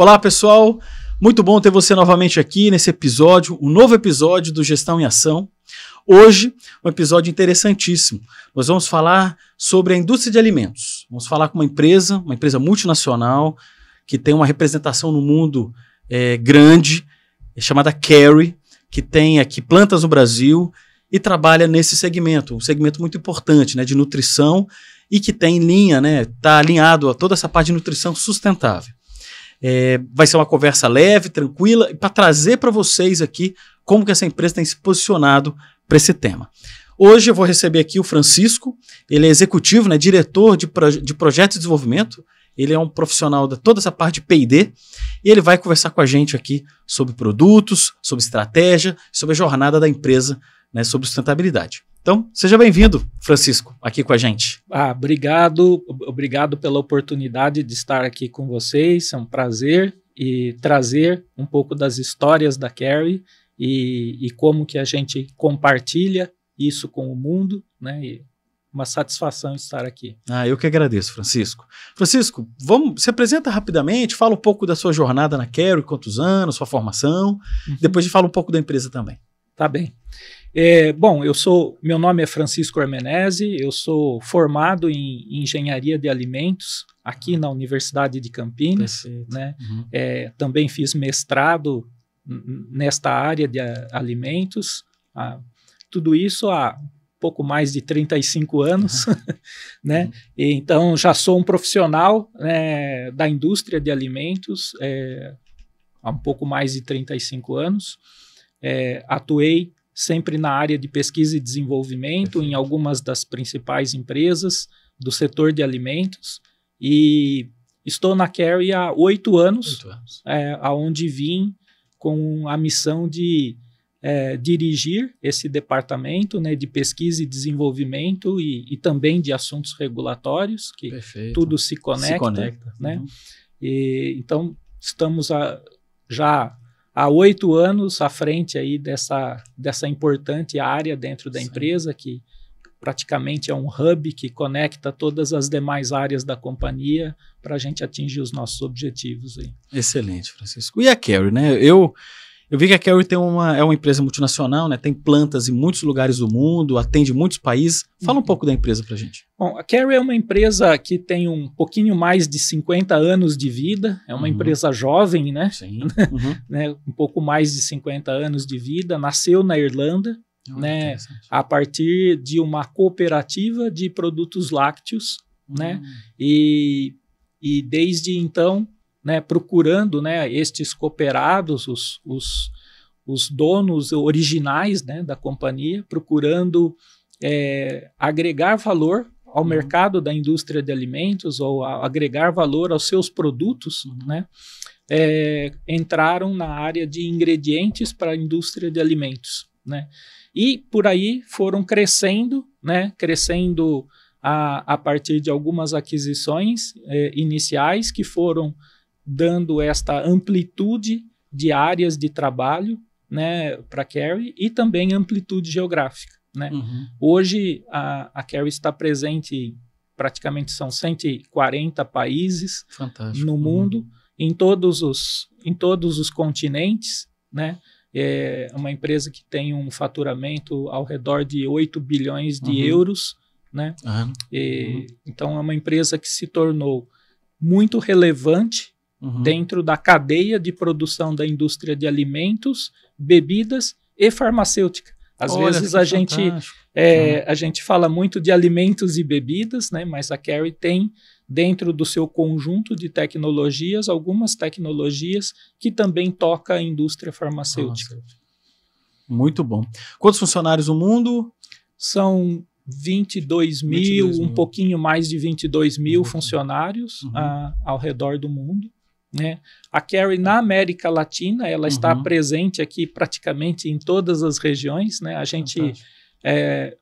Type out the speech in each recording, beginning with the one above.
Olá, pessoal. Muito bom ter você novamente aqui nesse episódio, um novo episódio do Gestão em Ação. Hoje, um episódio interessantíssimo. Nós vamos falar sobre a indústria de alimentos. Vamos falar com uma empresa, uma empresa multinacional, que tem uma representação no mundo é, grande, é chamada Carry, que tem aqui plantas no Brasil e trabalha nesse segmento, um segmento muito importante, né, de nutrição e que tem linha, né, está alinhado a toda essa parte de nutrição sustentável. É, vai ser uma conversa leve, tranquila, para trazer para vocês aqui como que essa empresa tem se posicionado para esse tema. Hoje eu vou receber aqui o Francisco, ele é executivo, né, diretor de, proje de projeto de desenvolvimento, ele é um profissional de toda essa parte de P&D e ele vai conversar com a gente aqui sobre produtos, sobre estratégia, sobre a jornada da empresa, né, sobre sustentabilidade. Então, seja bem-vindo, Francisco, aqui com a gente. Ah, obrigado, obrigado pela oportunidade de estar aqui com vocês. É um prazer e trazer um pouco das histórias da Carrie e, e como que a gente compartilha isso com o mundo, né? E uma satisfação estar aqui. Ah, eu que agradeço, Francisco. Francisco, vamos, se apresenta rapidamente, fala um pouco da sua jornada na Carrie, quantos anos, sua formação, uhum. depois de fala um pouco da empresa também. Tá bem. É, bom, eu sou, meu nome é Francisco Armenese, eu sou formado em, engenharia de alimentos aqui na Universidade de Campinas, Perfeito. né? Uhum. É, também fiz mestrado nesta área de alimentos. Ah, tudo isso há pouco mais de 35 anos, uhum. né? Uhum. E, então já sou um profissional né, da indústria de alimentos é, há um pouco mais de 35 anos. É, atuei sempre na área de pesquisa e desenvolvimento em algumas das principais empresas do setor de alimentos e estou na Carry há oito anos, anos. É, aonde vim com a missão de é, dirigir esse departamento né, de pesquisa e desenvolvimento e, e também de assuntos regulatórios, que Perfeito. tudo se conecta. Se conecta. Né? Uhum. E, então, estamos a, já há oito anos à frente aí dessa, dessa importante área dentro da Sim. empresa, que praticamente é um hub que conecta todas as demais áreas da companhia para a gente atingir os nossos objetivos. Aí. Excelente, Francisco. E a Carrie, né? Eu eu vi que a Carry tem uma, é uma empresa multinacional, né? Tem plantas em muitos lugares do mundo, atende muitos países. Fala um uhum. pouco da empresa para gente. Bom, a Carry é uma empresa que tem um pouquinho mais de 50 anos de vida. É uma uhum. empresa jovem, né? Sim. Uhum. né? Um pouco mais de 50 anos de vida. Nasceu na Irlanda, oh, né? A partir de uma cooperativa de produtos lácteos, uhum. né? E, e desde então né, procurando né, estes cooperados, os, os, os donos originais né, da companhia, procurando é, agregar valor ao uhum. mercado da indústria de alimentos ou agregar valor aos seus produtos, uhum. né, é, entraram na área de ingredientes para a indústria de alimentos. Né, e por aí foram crescendo, né, crescendo a, a partir de algumas aquisições é, iniciais que foram dando esta amplitude de áreas de trabalho né, para a Carrie e também amplitude geográfica. Né? Uhum. Hoje a, a Carrie está presente em praticamente são 140 países Fantástico. no mundo, uhum. em, todos os, em todos os continentes. Né? É uma empresa que tem um faturamento ao redor de 8 bilhões de uhum. euros. Né? E, uhum. então é uma empresa que se tornou muito relevante uhum. dentro da cadeia de produção da indústria de alimentos, bebidas e farmacêutica. Às Olha, vezes a gente, é, uhum. a gente fala muito de alimentos e bebidas, né? mas a Carrie tem dentro do seu conjunto de tecnologias algumas tecnologias que também toca a indústria farmacêutica. Muito bom. Quantos funcionários no mundo? São 22 mil, 22 mil. um pouquinho mais de 22 mil uhum. funcionários uhum. A, ao redor do mundo. Né? A Carrie na América Latina, ela uhum. está presente aqui praticamente em todas as regiões. Né? A gente, é,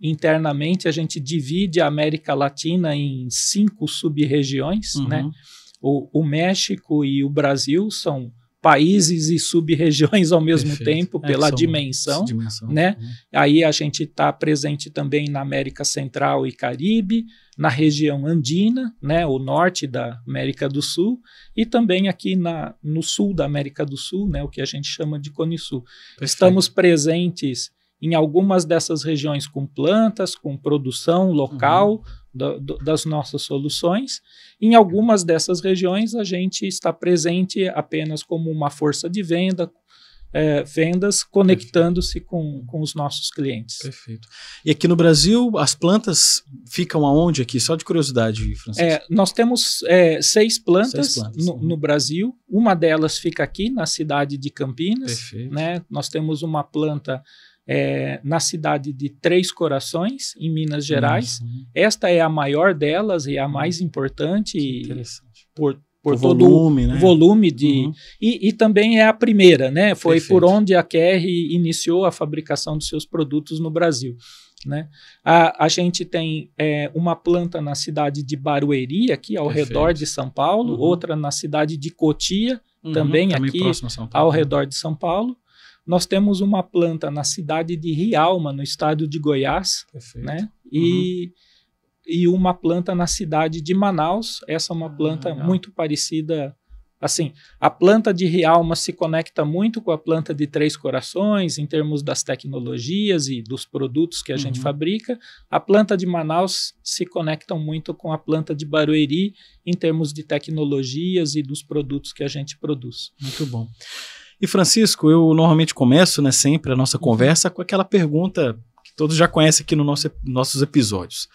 internamente, a gente divide a América Latina em cinco sub-regiões. Uhum. Né? O, o, México e o Brasil são países e sub-regiões ao mesmo Perfeito. tempo, é, pela dimensão, dimensão, né? Uhum. Aí a gente está presente também na América Central e Caribe, na região andina, né, o norte da América do Sul, e também aqui na, no sul da América do Sul, né, o que a gente chama de Cone Sul. Perfeito. Estamos presentes em algumas dessas regiões com plantas, com produção local uhum. Do, do, das nossas soluções. Em algumas dessas regiões, a gente está presente apenas como uma força de venda, é, vendas conectando-se com, com os nossos clientes. Perfeito. E aqui no Brasil, as plantas ficam aonde aqui? Só de curiosidade, Francisco. É, nós temos é, seis plantas, seis plantas. No, no, Brasil. Uma delas fica aqui na cidade de Campinas. Perfeito. Né? Nós temos uma planta é, na cidade de Três Corações, em Minas Gerais. Uhum. Esta é a maior delas e a mais importante por, por o todo volume, o né? volume de. Uhum. E, e, também é a primeira, né? Foi Perfeito. por onde a Kerry iniciou a fabricação dos seus produtos no Brasil. Né? A, a gente tem é, uma planta na cidade de Barueri, aqui ao Perfeito. redor de São Paulo, uhum. outra na cidade de Cotia, uhum, também, também aqui ao redor de São Paulo. Nós temos uma planta na cidade de Rialma, no estado de Goiás, Perfeito. né? E, uhum. e uma planta na cidade de Manaus. Essa é uma planta ah, muito parecida. Assim, a planta de Rialma se conecta muito com a planta de Três Corações em termos das tecnologias e dos produtos que a uhum. gente fabrica. A planta de Manaus se conecta muito com a planta de Barueri em termos de tecnologias e dos produtos que a gente produz. Muito bom. E Francisco, eu normalmente começo, né, sempre a nossa uhum. conversa com aquela pergunta que todos já conhecem aqui no nosso, nossos episódios.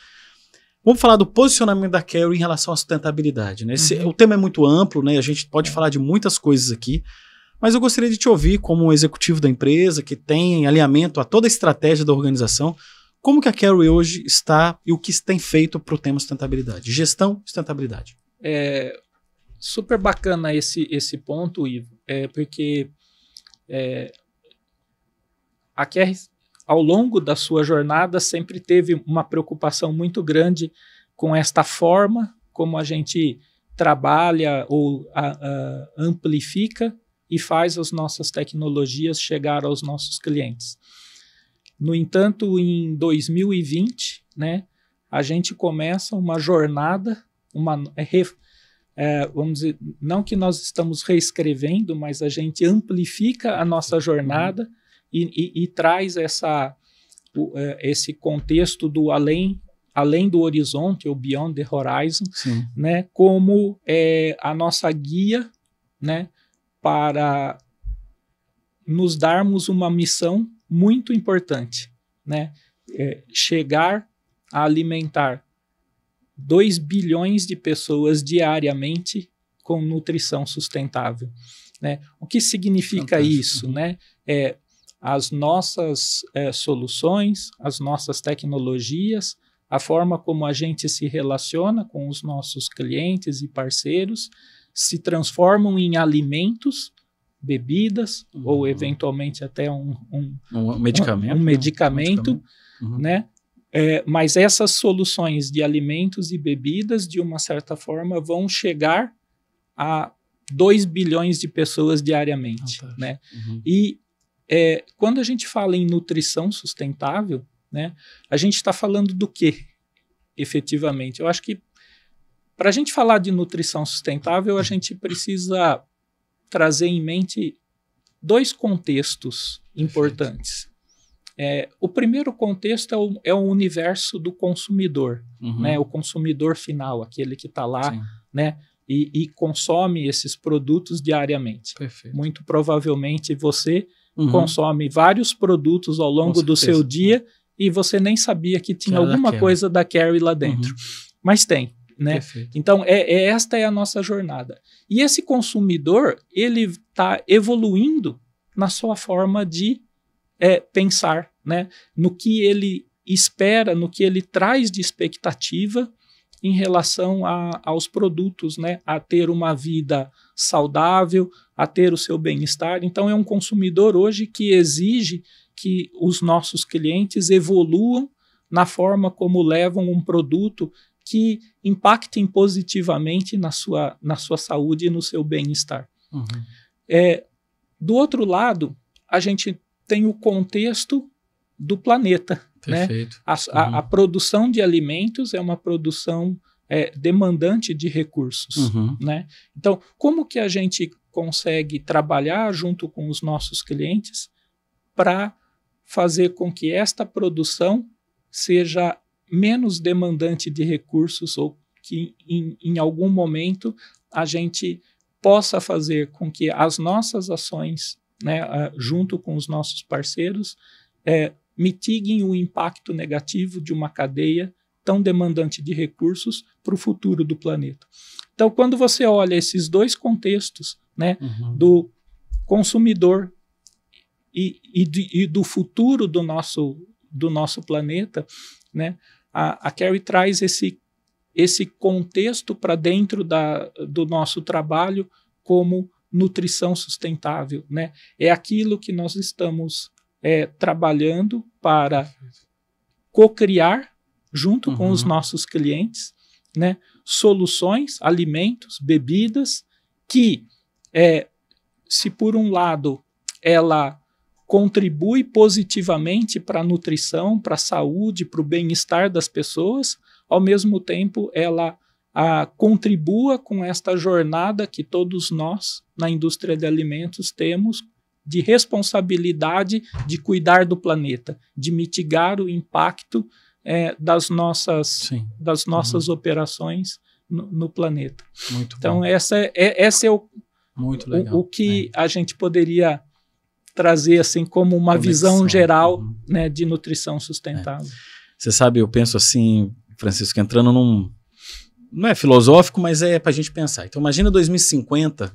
Vamos falar do posicionamento da Carrie em relação à sustentabilidade. Né? Esse, uhum. O tema é muito amplo, né? A gente pode é. falar de muitas coisas aqui, mas eu gostaria de te ouvir como um executivo da empresa que tem alinhamento a toda a estratégia da organização. Como que a Carrie hoje está e o que tem feito para o tema sustentabilidade? Gestão e sustentabilidade. É, super bacana esse, esse ponto, Ivo, é porque é, a QR, ao longo da sua jornada, sempre teve uma preocupação muito grande com esta forma como a gente trabalha ou a, a, amplifica e faz as nossas tecnologias chegar aos nossos clientes. No entanto, em 2020, né, a gente começa uma jornada, uma, é, vamos dizer, não que nós estamos reescrevendo, mas a gente amplifica a nossa jornada e, e, e traz essa, o, é, esse contexto do além além do horizonte, ou beyond the horizon, Sim. né, como é, a nossa guia, né, para nos darmos uma missão muito importante, né, é, chegar a alimentar 2 bilhões de pessoas diariamente com nutrição sustentável. Né? O que significa Fantástico. isso? Né? É, as nossas é, soluções, as nossas tecnologias, a forma como a gente se relaciona com os nossos clientes e parceiros se transformam em alimentos, bebidas uhum. ou eventualmente até um, um, um medicamento, um, um medicamento, uhum. né? É, mas essas soluções de alimentos e bebidas, de uma certa forma, vão chegar a 2 bilhões de pessoas diariamente. né? Uhum. E é, quando a gente fala em nutrição sustentável, né, a gente está falando do que, efetivamente? Eu acho que para a gente falar de nutrição sustentável, a gente precisa trazer em mente dois contextos importantes. É, o primeiro contexto é o, é o, universo do consumidor, uhum. né? O consumidor final, aquele que está lá, Sim. né? E, e, consome esses produtos diariamente. Perfeito. Muito provavelmente você uhum. consome vários produtos ao longo do seu dia e você nem sabia que tinha alguma coisa da Carrie lá dentro. Uhum. Mas tem, né? Perfeito. Então, é, é, esta é a nossa jornada. E esse consumidor, ele está evoluindo na sua forma de é pensar né, no que ele espera, no que ele traz de expectativa em relação a, aos produtos, né, a ter uma vida saudável, a ter o seu bem-estar. Então, é um consumidor hoje que exige que os nossos clientes evoluam na forma como levam um produto que impactem positivamente na sua, na sua saúde e no seu bem-estar. Uhum. É, do outro lado, a gente tem o contexto do planeta. Né? A, a, uhum. a, produção de alimentos é uma produção é, demandante de recursos. Uhum. Né? Então, como que a gente consegue trabalhar junto com os nossos clientes para fazer com que esta produção seja menos demandante de recursos ou que em, em algum momento a gente possa fazer com que as nossas ações, né, junto com os nossos parceiros, é, mitiguem o impacto negativo de uma cadeia tão demandante de recursos para o futuro do planeta. Então, quando você olha esses dois contextos, né, uhum. do consumidor e, e, de, e, do futuro do nosso, do nosso planeta, né, a, a Carrie traz esse, esse contexto para dentro da, do nosso trabalho como nutrição sustentável. Né? É aquilo que nós estamos é, trabalhando para co-criar, junto uhum. com os uhum. nossos clientes, né, soluções, alimentos, bebidas, que, é, se por um lado ela contribui positivamente para a nutrição, para a saúde, para o bem-estar das pessoas, ao mesmo tempo ela contribua com esta jornada que todos nós na indústria de alimentos temos de responsabilidade de cuidar do planeta, de mitigar o impacto é, das nossas, das nossas uhum. operações no, no, planeta. Muito então, bom. essa é, é, esse é o, Muito legal. o, o que é. a gente poderia trazer assim como uma Conexão. visão geral uhum. né, de nutrição sustentável. É. Você sabe, eu penso assim, Francisco, entrando num. Não é filosófico, mas é para a gente pensar. Então, imagina 2050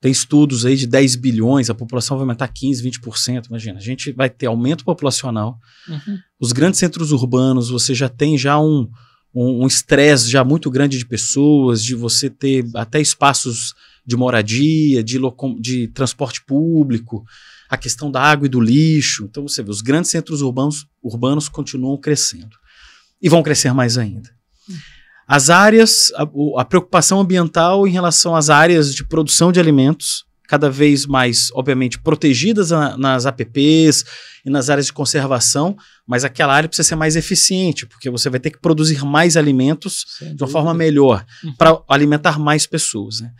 tem estudos aí de 10 bilhões, a população vai aumentar 15, 20%. Imagina, a gente vai ter aumento populacional. Uhum. Os grandes centros urbanos, você já tem já um um estresse já muito grande de pessoas, de você ter até espaços de moradia, de, de transporte público, a questão da água e do lixo. Então você vê, os grandes centros urbanos, urbanos continuam crescendo e vão crescer mais ainda. Uhum. As áreas, a, a, preocupação ambiental em relação às áreas de produção de alimentos, cada vez mais, obviamente, protegidas nas APPs e nas áreas de conservação, mas aquela área precisa ser mais eficiente, porque você vai ter que produzir mais alimentos Sem de uma forma melhor, uhum. para alimentar mais pessoas. Né?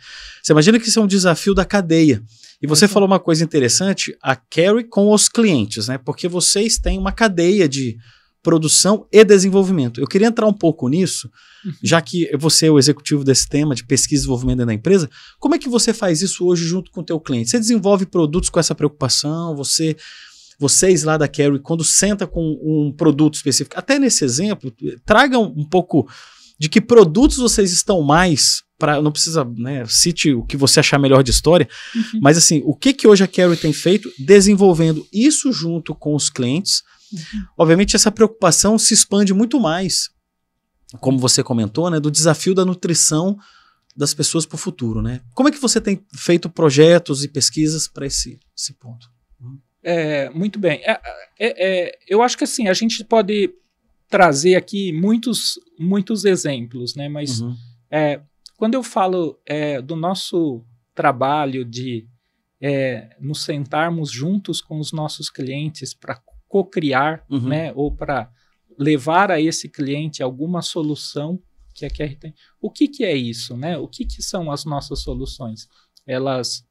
Você imagina que isso é um desafio da cadeia. E você falou uma coisa interessante, a carry com os clientes, né? Porque vocês têm uma cadeia de produção e desenvolvimento. Eu queria entrar um pouco nisso, uhum. já que você é o executivo desse tema de pesquisa e desenvolvimento dentro da empresa. Como é que você faz isso hoje junto com o teu cliente? Você desenvolve produtos com essa preocupação? Você vocês lá da Carry, quando senta com um produto específico, até nesse exemplo, tragam um pouco de que produtos vocês estão mais para não precisa, né, cite o que você achar melhor de história, uhum. mas assim, o que que hoje a Carry tem feito desenvolvendo isso junto com os clientes. Obviamente, essa preocupação se expande muito mais, como você comentou, né, do desafio da nutrição das pessoas para o futuro. Né? Como é que você tem feito projetos e pesquisas para esse, esse ponto? É, muito bem. É, é, é, eu acho que assim, a gente pode trazer aqui muitos, muitos exemplos, né? mas uhum. É, quando eu falo é, do nosso trabalho de nos sentarmos juntos com os nossos clientes para co-criar, uhum. né, ou para levar a esse cliente alguma solução que a QR tem. O que, que é isso, né? O que, que são as nossas soluções? Elas,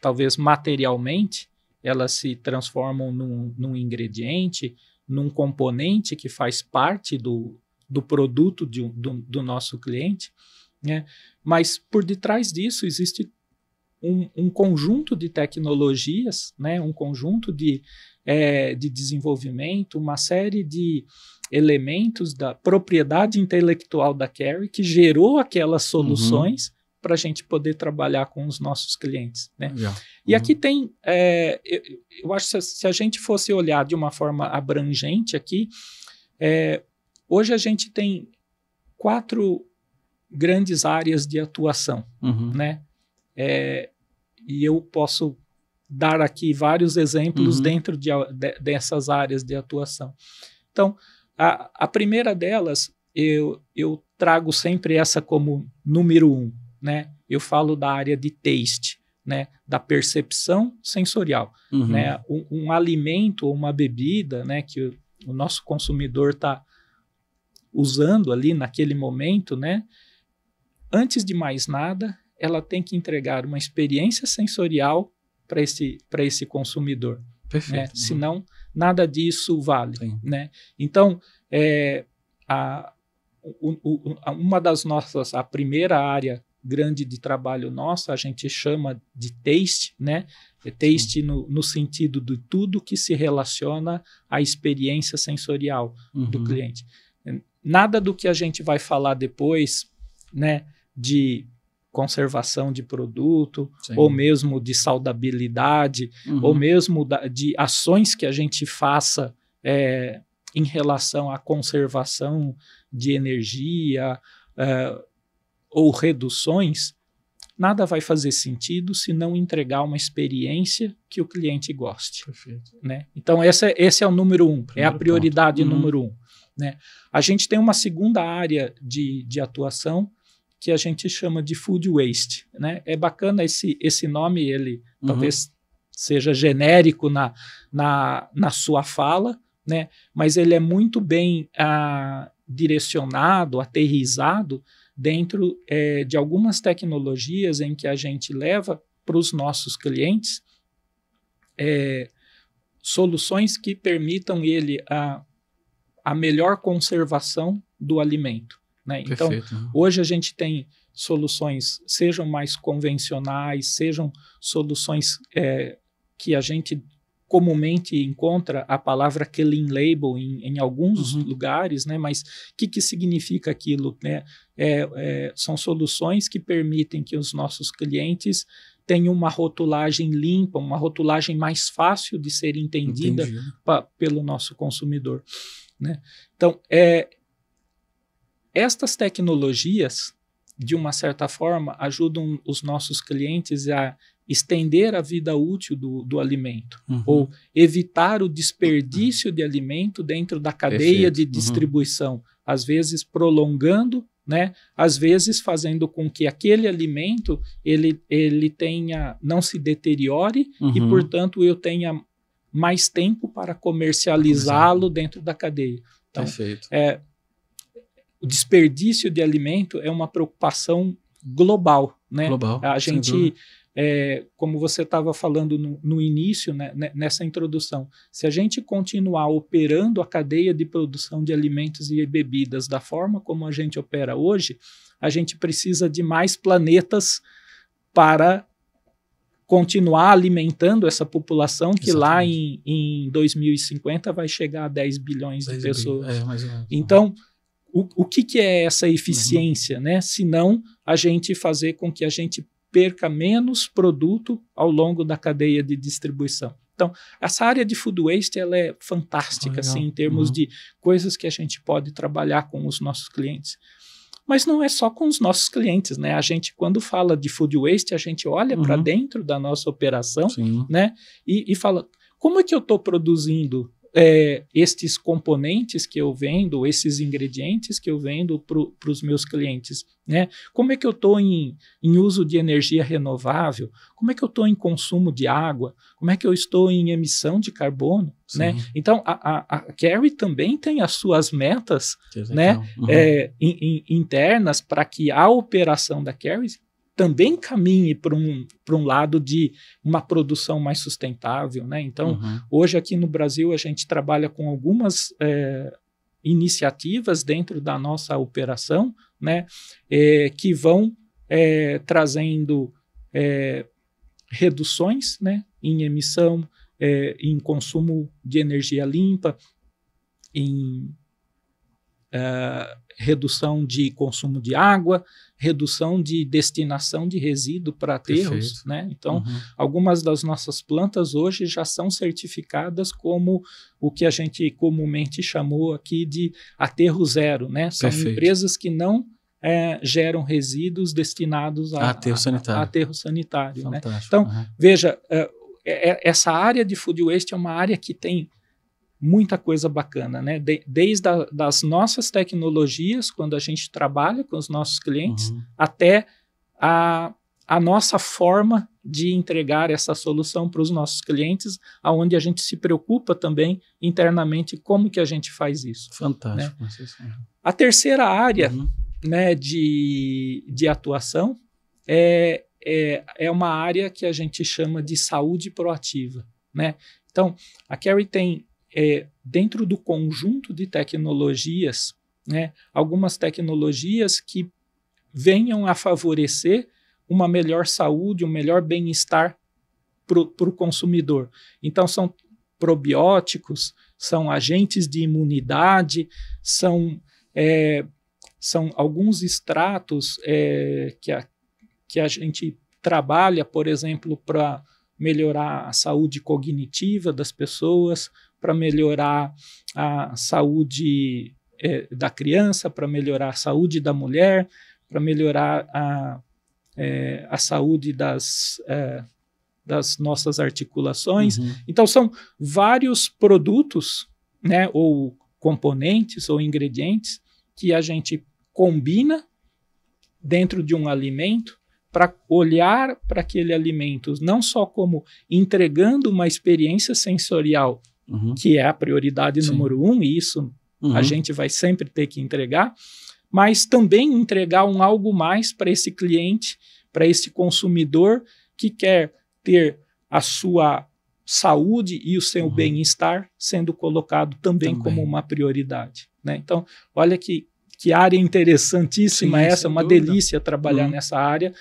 talvez materialmente, elas se transformam num, num ingrediente, num componente que faz parte do, do produto de, do, do nosso cliente, né? Mas por detrás disso existe um, um, conjunto de tecnologias, né, um conjunto de é, de desenvolvimento, uma série de elementos da propriedade intelectual da Carrie que gerou aquelas uhum. soluções uhum. para a gente poder trabalhar com os nossos clientes. Né? Uhum. E aqui uhum. tem, é, eu, eu, acho que se a gente fosse olhar de uma forma abrangente aqui, é, hoje a gente tem quatro grandes áreas de atuação, uhum. né? É, e eu posso dar aqui vários exemplos uhum. dentro de, de, dessas áreas de atuação. Então, a, a primeira delas, eu, eu trago sempre essa como número um, né? Eu falo da área de taste, né, da percepção sensorial. Uhum. Né? Um, um, alimento ou uma bebida né, que o, o nosso consumidor está usando ali naquele momento, né, antes de mais nada, ela tem que entregar uma experiência sensorial para esse, esse consumidor. Perfeito. Né? Senão, nada disso vale. Né? Então, é, a, o, o, uma das nossas, a primeira área grande de trabalho nossa, a gente chama de taste, né? É taste no, no, sentido de tudo que se relaciona à experiência sensorial uhum. do cliente. Nada do que a gente vai falar depois, né, de conservação de produto, Sim. ou mesmo de saudabilidade, uhum. ou mesmo da, de ações que a gente faça é, em relação à conservação de energia é, ou reduções, nada vai fazer sentido se não entregar uma experiência que o cliente goste. Perfeito. Né? Então, esse é, esse é o número um, Primeiro é a prioridade uhum. número um. Né? A gente tem uma segunda área de, de atuação que a gente chama de food waste. Né? É bacana esse, esse nome, ele uhum. talvez seja genérico na, na, na sua fala, né? mas ele é muito bem ah, direcionado, aterrizado dentro é, de algumas tecnologias em que a gente leva para os nossos clientes é, soluções que permitam ele a, a melhor conservação do alimento. Né? Então, hoje a gente tem soluções, sejam mais convencionais, sejam soluções é, que a gente comumente encontra a palavra clean label em, em alguns uhum. lugares, né? Mas o que, que significa aquilo? Né? É, é, são soluções que permitem que os nossos clientes tenham uma rotulagem limpa, uma rotulagem mais fácil de ser entendida pa, pelo nosso consumidor. Né? Então, é, estas tecnologias, de uma certa forma, ajudam os nossos clientes a estender a vida útil do, do alimento, uhum. ou evitar o desperdício de alimento dentro da cadeia Perfeito. de uhum. distribuição, uhum. às vezes prolongando, né? Às vezes fazendo com que aquele alimento ele, ele tenha não se deteriore uhum. e, portanto, eu tenha mais tempo para comercializá-lo dentro da cadeia. Então, Perfeito. É, o desperdício de alimento é uma preocupação global, né? Global, a gente, é, como você estava falando no, no início, né, nessa introdução, se a gente continuar operando a cadeia de produção de alimentos e bebidas da forma como a gente opera hoje, a gente precisa de mais planetas para continuar alimentando essa população que Exatamente. lá em, em 2050 vai chegar a 10 bilhões 10 de pessoas. É, então, o, o que, que é essa eficiência, uhum. né? Se não a gente fazer com que a gente perca menos produto ao longo da cadeia de distribuição. Então, essa área de food waste ela é fantástica, assim, em termos uhum. de coisas que a gente pode trabalhar com os nossos clientes. Mas não é só com os nossos clientes, né? A gente, quando fala de food waste, a gente olha uhum. para dentro da nossa operação, Sim. né? E, e fala, como é que eu estou produzindo é, estes componentes que eu vendo, esses ingredientes que eu vendo para os meus clientes, né? Como é que eu estou em, em uso de energia renovável? Como é que eu estou em consumo de água? Como é que eu estou em emissão de carbono? Né? Então, a, a, a Carrie também tem as suas metas né, uhum. é, in, in, internas para que a operação da Carrie também caminhe para um, um lado de uma produção mais sustentável. Né? Então, uhum. hoje aqui no Brasil, a gente trabalha com algumas é, iniciativas dentro da nossa operação né, é, que vão é, trazendo reduções né, em emissão, em consumo de energia limpa, em uh, redução de consumo de água, redução de destinação de resíduo para aterros, né? Então, uhum. algumas das nossas plantas hoje já são certificadas como o que a gente comumente chamou aqui de aterro zero, né? São Perfeito. empresas que não é, geram resíduos destinados a, a aterro sanitário. A, a aterro sanitário né? Então, uhum. veja, é, é, essa área de food waste é uma área que tem muita coisa bacana, né? De, desde a, das nossas tecnologias, quando a gente trabalha com os nossos clientes, uhum. até a, a nossa forma de entregar essa solução para os nossos clientes, aonde a gente se preocupa também internamente como que a gente faz isso. Fantástico. Né? A terceira área uhum. né, de, de atuação é, é, é uma área que a gente chama de saúde proativa. Né? Então, a Carrie tem, é, dentro do conjunto de tecnologias, né, algumas tecnologias que venham a favorecer uma melhor saúde, um melhor bem-estar para o consumidor. Então, são probióticos, são agentes de imunidade, são, é, são alguns extratos é, que, a, que a gente trabalha, por exemplo, para melhorar a saúde cognitiva das pessoas, para melhorar a saúde é, da criança, para melhorar a saúde da mulher, para melhorar a, é, a saúde das, é, das nossas articulações. Uhum. Então, são vários produtos, né, ou componentes ou ingredientes que a gente combina dentro de um alimento para olhar para aquele alimento não só como entregando uma experiência sensorial, uhum. que é a prioridade Sim. número um, e isso uhum. a gente vai sempre ter que entregar, mas também entregar um algo mais para esse cliente, para esse consumidor que quer ter a sua saúde e o seu uhum. bem-estar sendo colocado também, também, como uma prioridade. Né? Então, olha que, que área interessantíssima Sim, essa, é uma dúvida. delícia trabalhar uhum. nessa área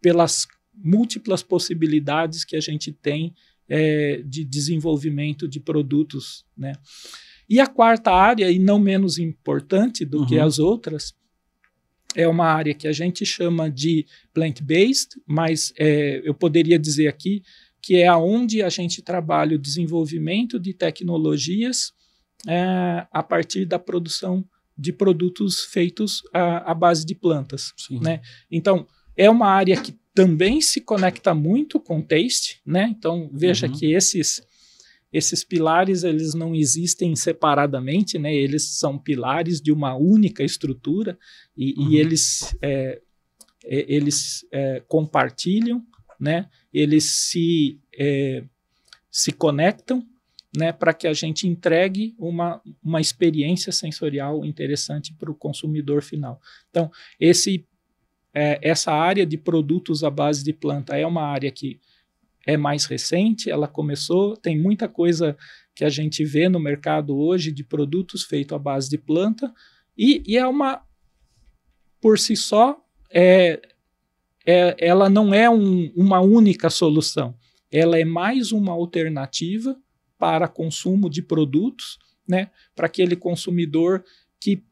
pelas múltiplas possibilidades que a gente tem é, de desenvolvimento de produtos. Né? E a quarta área, e não menos importante do uhum. que as outras, é uma área que a gente chama de plant-based, mas é, eu poderia dizer aqui que é aonde a gente trabalha o desenvolvimento de tecnologias é, a partir da produção de produtos feitos à, à base de plantas. Né? Então, é uma área que também se conecta muito com taste, né? Então, veja uhum. que esses esses pilares eles não existem separadamente, né? Eles são pilares de uma única estrutura e, uhum. e eles é, é, eles é, compartilham, né? Eles se é, se conectam, né? Para que a gente entregue uma, uma experiência sensorial interessante para o consumidor final. Então esse é, essa área de produtos à base de planta é uma área que é mais recente, ela começou, tem muita coisa que a gente vê no mercado hoje de produtos feitos à base de planta, e, e é uma, por si só, é, é, ela não é um, uma única solução, ela é mais uma alternativa para consumo de produtos, né, para aquele consumidor que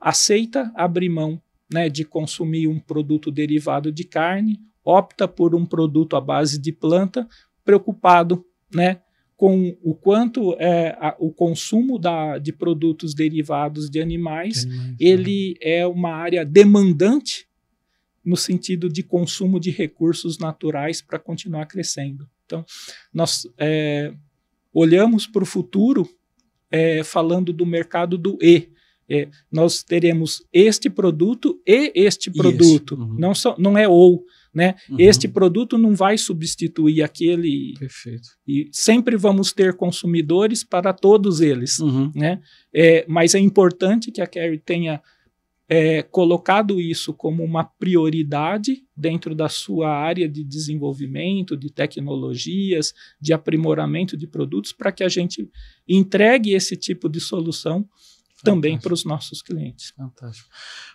aceita abrir mão né, de consumir um produto derivado de carne opta por um produto à base de planta, preocupado né, com o quanto é, a, o consumo da, de produtos derivados de animais, animais ele é. é uma área demandante no sentido de consumo de recursos naturais para continuar crescendo. Então, nós é, olhamos para o futuro é, falando do mercado do E. É, nós teremos este produto e este produto. Uhum. Não, só, não é ou. Né? Uhum. Este produto não vai substituir aquele. Perfeito. E sempre vamos ter consumidores para todos eles. Uhum. Né? É, mas é importante que a Carrie tenha é, colocado isso como uma prioridade dentro da sua área de desenvolvimento, de tecnologias, de aprimoramento de produtos, para que a gente entregue esse tipo de solução também para os nossos clientes. Fantástico.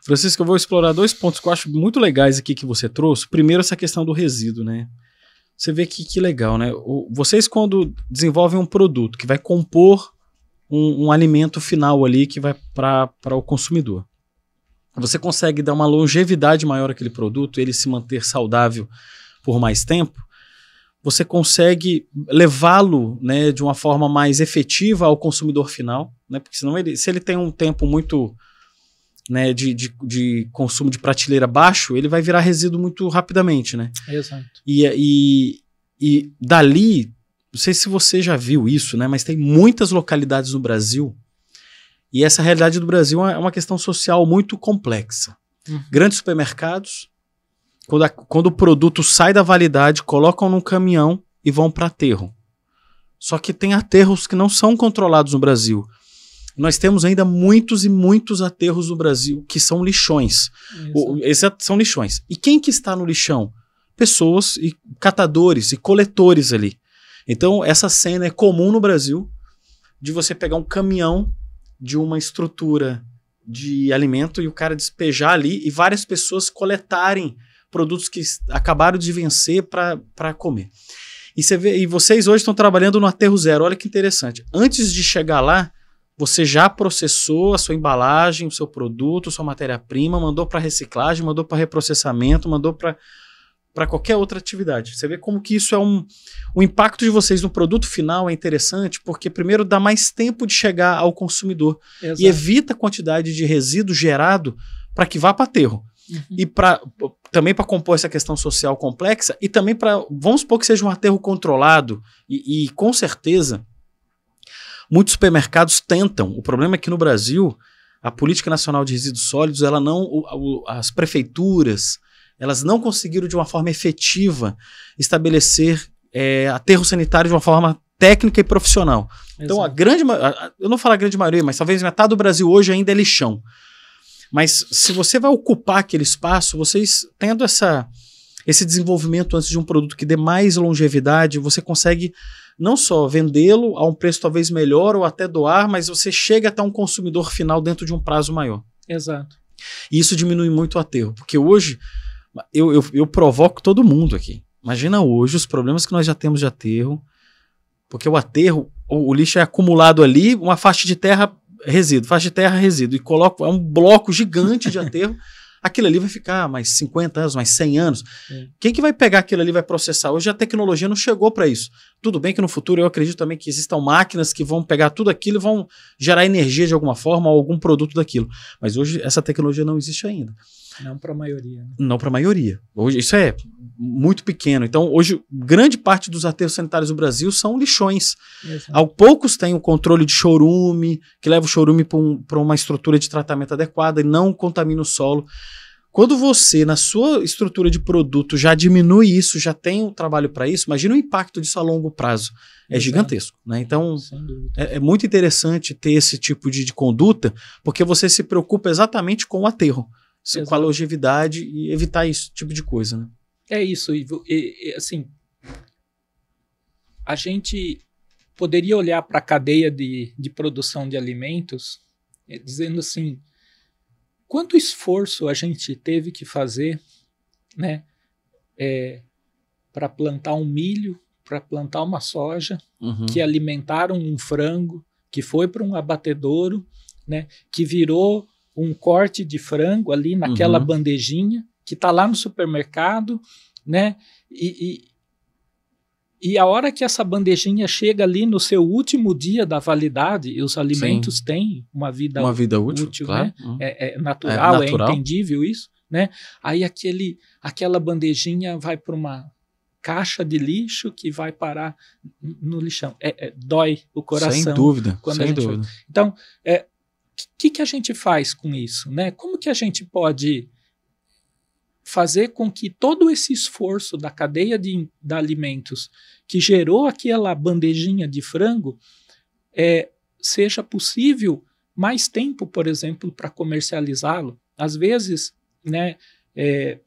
Francisco, eu vou explorar dois pontos que eu acho muito legais aqui que você trouxe. Primeiro, essa questão do resíduo, né? Você vê que, que legal, né? O, vocês, quando desenvolvem um produto que vai compor um, um alimento final ali que vai para o consumidor, você consegue dar uma longevidade maior àquele produto, ele se manter saudável por mais tempo, você consegue levá-lo né, de uma forma mais efetiva ao consumidor final, né, porque senão ele, se ele tem um tempo muito né, de, de, de, consumo de prateleira baixo, ele vai virar resíduo muito rapidamente, né? Exato. E, e, e dali, não sei se você já viu isso, né, mas tem muitas localidades no Brasil e essa realidade do Brasil é uma questão social muito complexa. Uhum. Grandes supermercados quando, a, quando o produto sai da validade, colocam num caminhão e vão para aterro. Só que tem aterros que não são controlados no Brasil. Nós temos ainda muitos e muitos aterros no Brasil que são lixões. O, esses são lixões. E quem que está no lixão? Pessoas e catadores e coletores ali. Então, essa cena é comum no Brasil de você pegar um caminhão de uma estrutura de alimento e o cara despejar ali e várias pessoas coletarem produtos que acabaram de vencer para comer. E, você vê, e vocês hoje estão trabalhando no aterro zero. Olha que interessante. Antes de chegar lá, você já processou a sua embalagem, o seu produto, sua matéria-prima, mandou para reciclagem, mandou para reprocessamento, mandou para para qualquer outra atividade. Você vê como que isso é um. O impacto de vocês no produto final é interessante, porque, primeiro, dá mais tempo de chegar ao consumidor Exato. e evita a quantidade de resíduo gerado para que vá para aterro. Uhum. E para também para compor essa questão social complexa e também para. Vamos supor que seja um aterro controlado e, e com certeza muitos supermercados tentam. O problema é que no Brasil a política nacional de resíduos sólidos, ela não, o, as prefeituras, elas não conseguiram de uma forma efetiva estabelecer é, aterro sanitário de uma forma técnica e profissional. Exato. Então, a grande, eu não falar a grande maioria, mas talvez metade do Brasil hoje ainda é lixão. Mas se você vai ocupar aquele espaço, vocês tendo essa, esse desenvolvimento antes de um produto que dê mais longevidade, você consegue não só vendê-lo a um preço talvez melhor ou até doar, mas você chega até um consumidor final dentro de um prazo maior. Exato. E isso diminui muito o aterro, porque hoje eu, eu, eu provoco todo mundo aqui. Imagina hoje os problemas que nós já temos de aterro, porque o aterro, o, o lixo é acumulado ali, uma faixa de terra resíduo, faixa de terra resíduo, e coloca é um bloco gigante de aterro. aquilo ali vai ficar mais 50 anos, mais 100 anos. É. Quem que vai pegar aquilo ali e vai processar? Hoje a tecnologia não chegou para isso. Tudo bem que no futuro eu acredito também que existam máquinas que vão pegar tudo aquilo e vão gerar energia de alguma forma ou algum produto daquilo. Mas hoje essa tecnologia não existe ainda. Não para a maioria. Né? Não para a maioria. Hoje isso é muito pequeno. Então, hoje, grande parte dos aterros sanitários do Brasil são lixões. Exato. Poucos têm o controle de chorume, que leva o chorume para um, uma estrutura de tratamento adequada e não contamina o solo. Quando você, na sua estrutura de produto, já diminui isso, já tem o um trabalho para isso, imagina o impacto disso a longo prazo. É Exato. gigantesco. Né? Então, é, é, muito interessante ter esse tipo de, de conduta, porque você se preocupa exatamente com o aterro, Exato. com a longevidade e evitar esse tipo de coisa. Né? É isso. E, e, assim, a gente poderia olhar para a cadeia de, de produção de alimentos eh, dizendo assim quanto esforço a gente teve que fazer, né, é, para plantar um milho, para plantar uma soja, uhum. que alimentaram um frango, que foi para um abatedouro, né, que virou um corte de frango ali naquela uhum. bandejinha, que está lá no supermercado, né, e, e a hora que essa bandejinha chega ali no seu último dia da validade, e os alimentos Sim. têm uma vida, uma vida útil, útil claro. né? Uhum. É, é, natural, é, natural, é entendível isso, né? Aí aquele, aquela bandejinha vai para uma caixa de lixo que vai parar no lixão. É, é, dói o coração. Sem dúvida, sem dúvida. Então, o é, que, que a gente faz com isso? Né? Como que a gente pode fazer com que todo esse esforço da cadeia de, de alimentos que gerou aquela bandejinha de frango é, seja possível mais tempo, por exemplo, para comercializá-lo. Às vezes, né, é,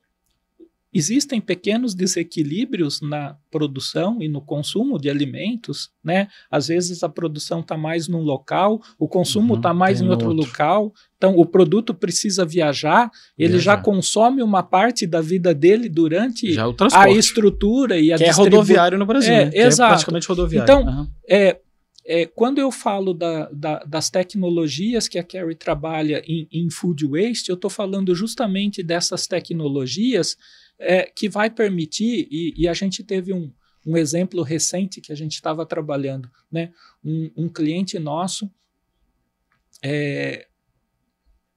Existem pequenos desequilíbrios na produção e no consumo de alimentos, né? Às vezes a produção está mais num local, o consumo está uhum, mais em outro, outro, local. Então o produto precisa viajar, ele já consome uma parte da vida dele durante a estrutura e a que é rodoviário no Brasil, é, né? exato. é praticamente rodoviário. Então, uhum. é, é, quando eu falo da, da, das tecnologias que a Carrie trabalha em, em food waste, eu estou falando justamente dessas tecnologias é, que vai permitir, e, e, a gente teve um, um exemplo recente que a gente estava trabalhando, né? Um, um cliente nosso é,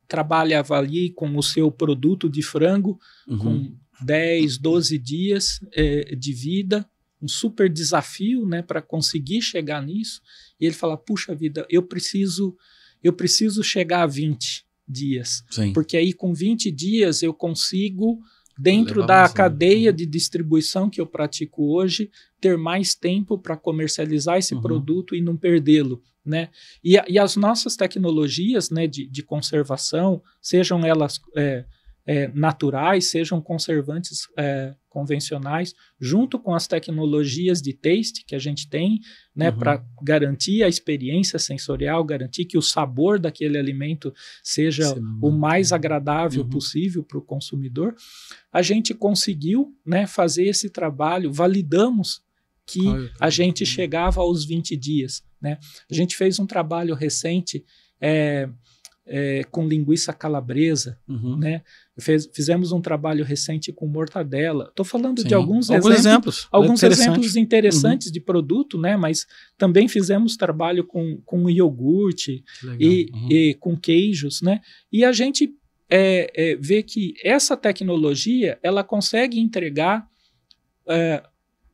trabalhava ali com o seu produto de frango uhum. com 10, 12 dias é, de vida, um super desafio né, para conseguir chegar nisso. E ele fala: puxa vida, eu preciso, eu preciso chegar a 20 dias. Sim. Porque aí com 20 dias eu consigo dentro da cadeia de distribuição que eu pratico hoje, ter mais tempo para comercializar esse uhum. produto e não perdê-lo. Né? E, e, as nossas tecnologias né, de, de conservação, sejam elas é, é, naturais, sejam conservantes é, convencionais, junto com as tecnologias de taste que a gente tem, né, uhum. para garantir a experiência sensorial, garantir que o sabor daquele alimento seja Sim. o mais agradável uhum. possível para o consumidor, a gente conseguiu né, fazer esse trabalho, validamos que Ai, a gente chegava aos 20 dias. Né? A gente fez um trabalho recente. É, é, com linguiça calabresa, uhum. né? Fez, fizemos um trabalho recente com mortadela. Estou falando Sim. de alguns, alguns exemplos, exemplos, alguns exemplos interessantes uhum. de produto, né? Mas também fizemos trabalho com, com iogurte e, uhum. e, com queijos, né? E a gente é, é, vê que essa tecnologia ela consegue entregar é,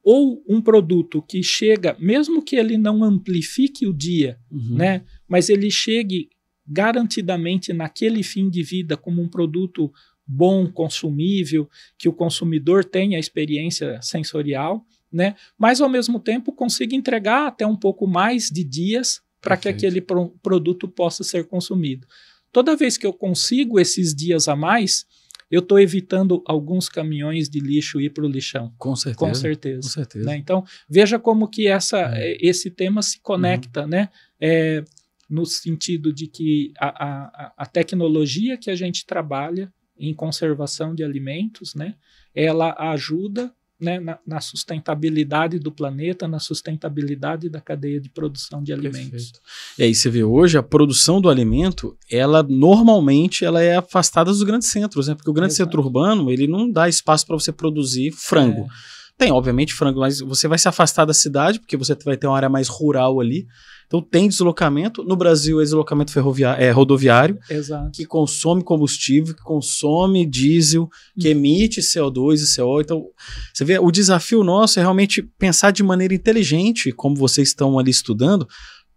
ou um produto que chega, mesmo que ele não amplifique o dia, uhum. né? Mas ele chegue garantidamente naquele fim de vida como um produto bom, consumível, que o consumidor tenha experiência sensorial, né? Mas ao mesmo tempo consiga entregar até um pouco mais de dias para que aquele pro produto possa ser consumido. Toda vez que eu consigo esses dias a mais, eu estou evitando alguns caminhões de lixo ir para o lixão. Com certeza. Com certeza. Com certeza. Né? Então, veja como que essa, é. esse tema se conecta, uhum. né? É, no sentido de que a, a, a tecnologia que a gente trabalha em conservação de alimentos, né, ela ajuda né, na, na, sustentabilidade do planeta, na sustentabilidade da cadeia de produção de alimentos. Perfeito. E aí você vê hoje a produção do alimento, ela normalmente ela é afastada dos grandes centros, né? Porque o grande Exato. centro urbano ele não dá espaço para você produzir frango. É. Tem, obviamente, frango, mas você vai se afastar da cidade, porque você vai ter uma área mais rural ali. Então tem deslocamento. No Brasil é deslocamento ferroviário, é, rodoviário, Exato. que consome combustível, que consome diesel, que emite CO2 e CO. Então, você vê, o desafio nosso é realmente pensar de maneira inteligente, como vocês estão ali estudando,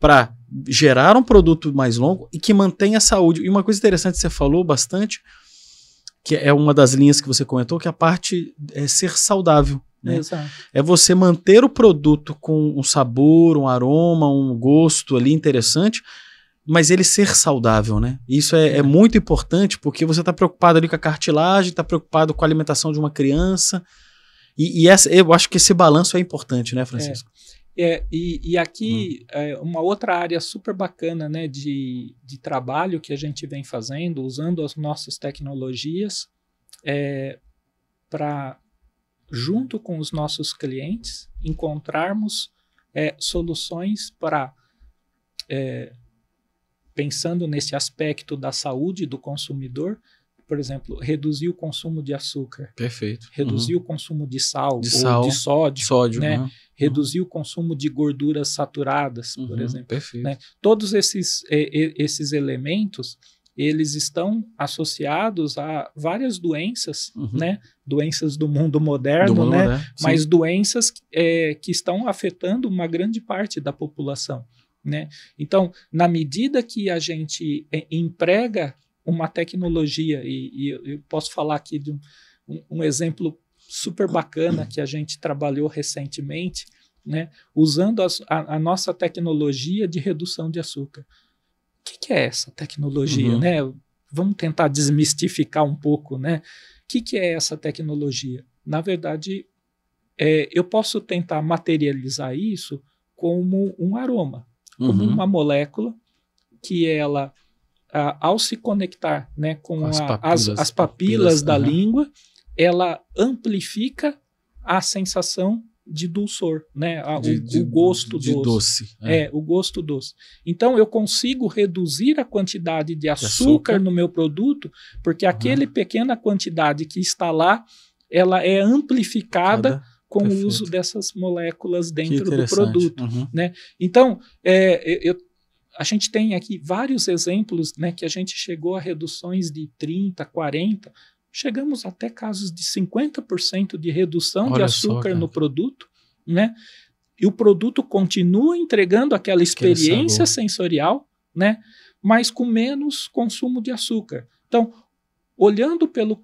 para gerar um produto mais longo e que mantenha a saúde. E uma coisa interessante que você falou bastante, que é uma das linhas que você comentou, que é a parte é ser saudável. Né? É você manter o produto com um sabor, um aroma, um gosto ali interessante, mas ele ser saudável, né? Isso é, é. é muito importante porque você está preocupado ali com a cartilagem, está preocupado com a alimentação de uma criança. E, e, essa, eu acho que esse balanço é importante, né, Francisco? É, é e, e, aqui, hum. é, uma outra área super bacana né, de, de trabalho que a gente vem fazendo, usando as nossas tecnologias é, para junto com os nossos clientes, encontrarmos é, soluções para, é, pensando nesse aspecto da saúde do consumidor, por exemplo, reduzir o consumo de açúcar. Perfeito. Reduzir uhum. o consumo de sal, de, sal, de sódio. sódio né? Uhum. Reduzir o consumo de gorduras saturadas, uhum. por exemplo. Perfeito. Né? Todos esses, esses elementos eles estão associados a várias doenças, uhum. né? Doenças do mundo moderno, do mundo né? Moderno, Mas doenças é, que estão afetando uma grande parte da população, né? Então, na medida que a gente é, emprega uma tecnologia, e, e, eu posso falar aqui de um, um, exemplo super bacana que a gente trabalhou recentemente, né? Usando a, a nossa tecnologia de redução de açúcar que, que é essa tecnologia, uhum. né? Vamos tentar desmistificar um pouco, né? O que, que é essa tecnologia? Na verdade, é, eu posso tentar materializar isso como um aroma, como uhum. uma molécula que ela, a, ao se conectar né, com, com as, a, papilas, as, as, papilas, papilas da uhum. língua, ela amplifica a sensação de dulçor, né? A, de, o, de, o, gosto de doce. doce é. é. o gosto doce. Então eu consigo reduzir a quantidade de açúcar, açúcar. no meu produto, porque uhum. aquele pequena quantidade que está lá, ela é amplificada Cada... com Perfeito. o uso dessas moléculas dentro do produto, uhum. né? Então é, eu, a gente tem aqui vários exemplos, né, que a gente chegou a reduções de 30, 40, Chegamos até casos de 50% de redução Olha de açúcar só, no produto, né? E o produto continua entregando aquela experiência sensorial, né? Mas com menos consumo de açúcar. Então, olhando pelo,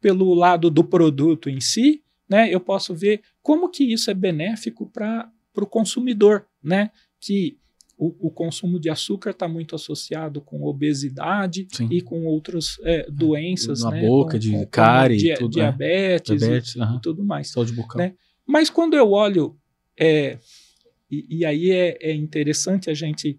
pelo lado do produto em si, né, eu posso ver como que isso é benéfico para o consumidor, né? Que o, o consumo de açúcar está muito associado com obesidade Sim. e com outras é, doenças. Na né? boca, com, de com, cárie, com tudo, diabetes, diabetes e, e, tudo mais. Saúde bucal. Né? Mas quando eu olho, é, e, e, aí é, é interessante a gente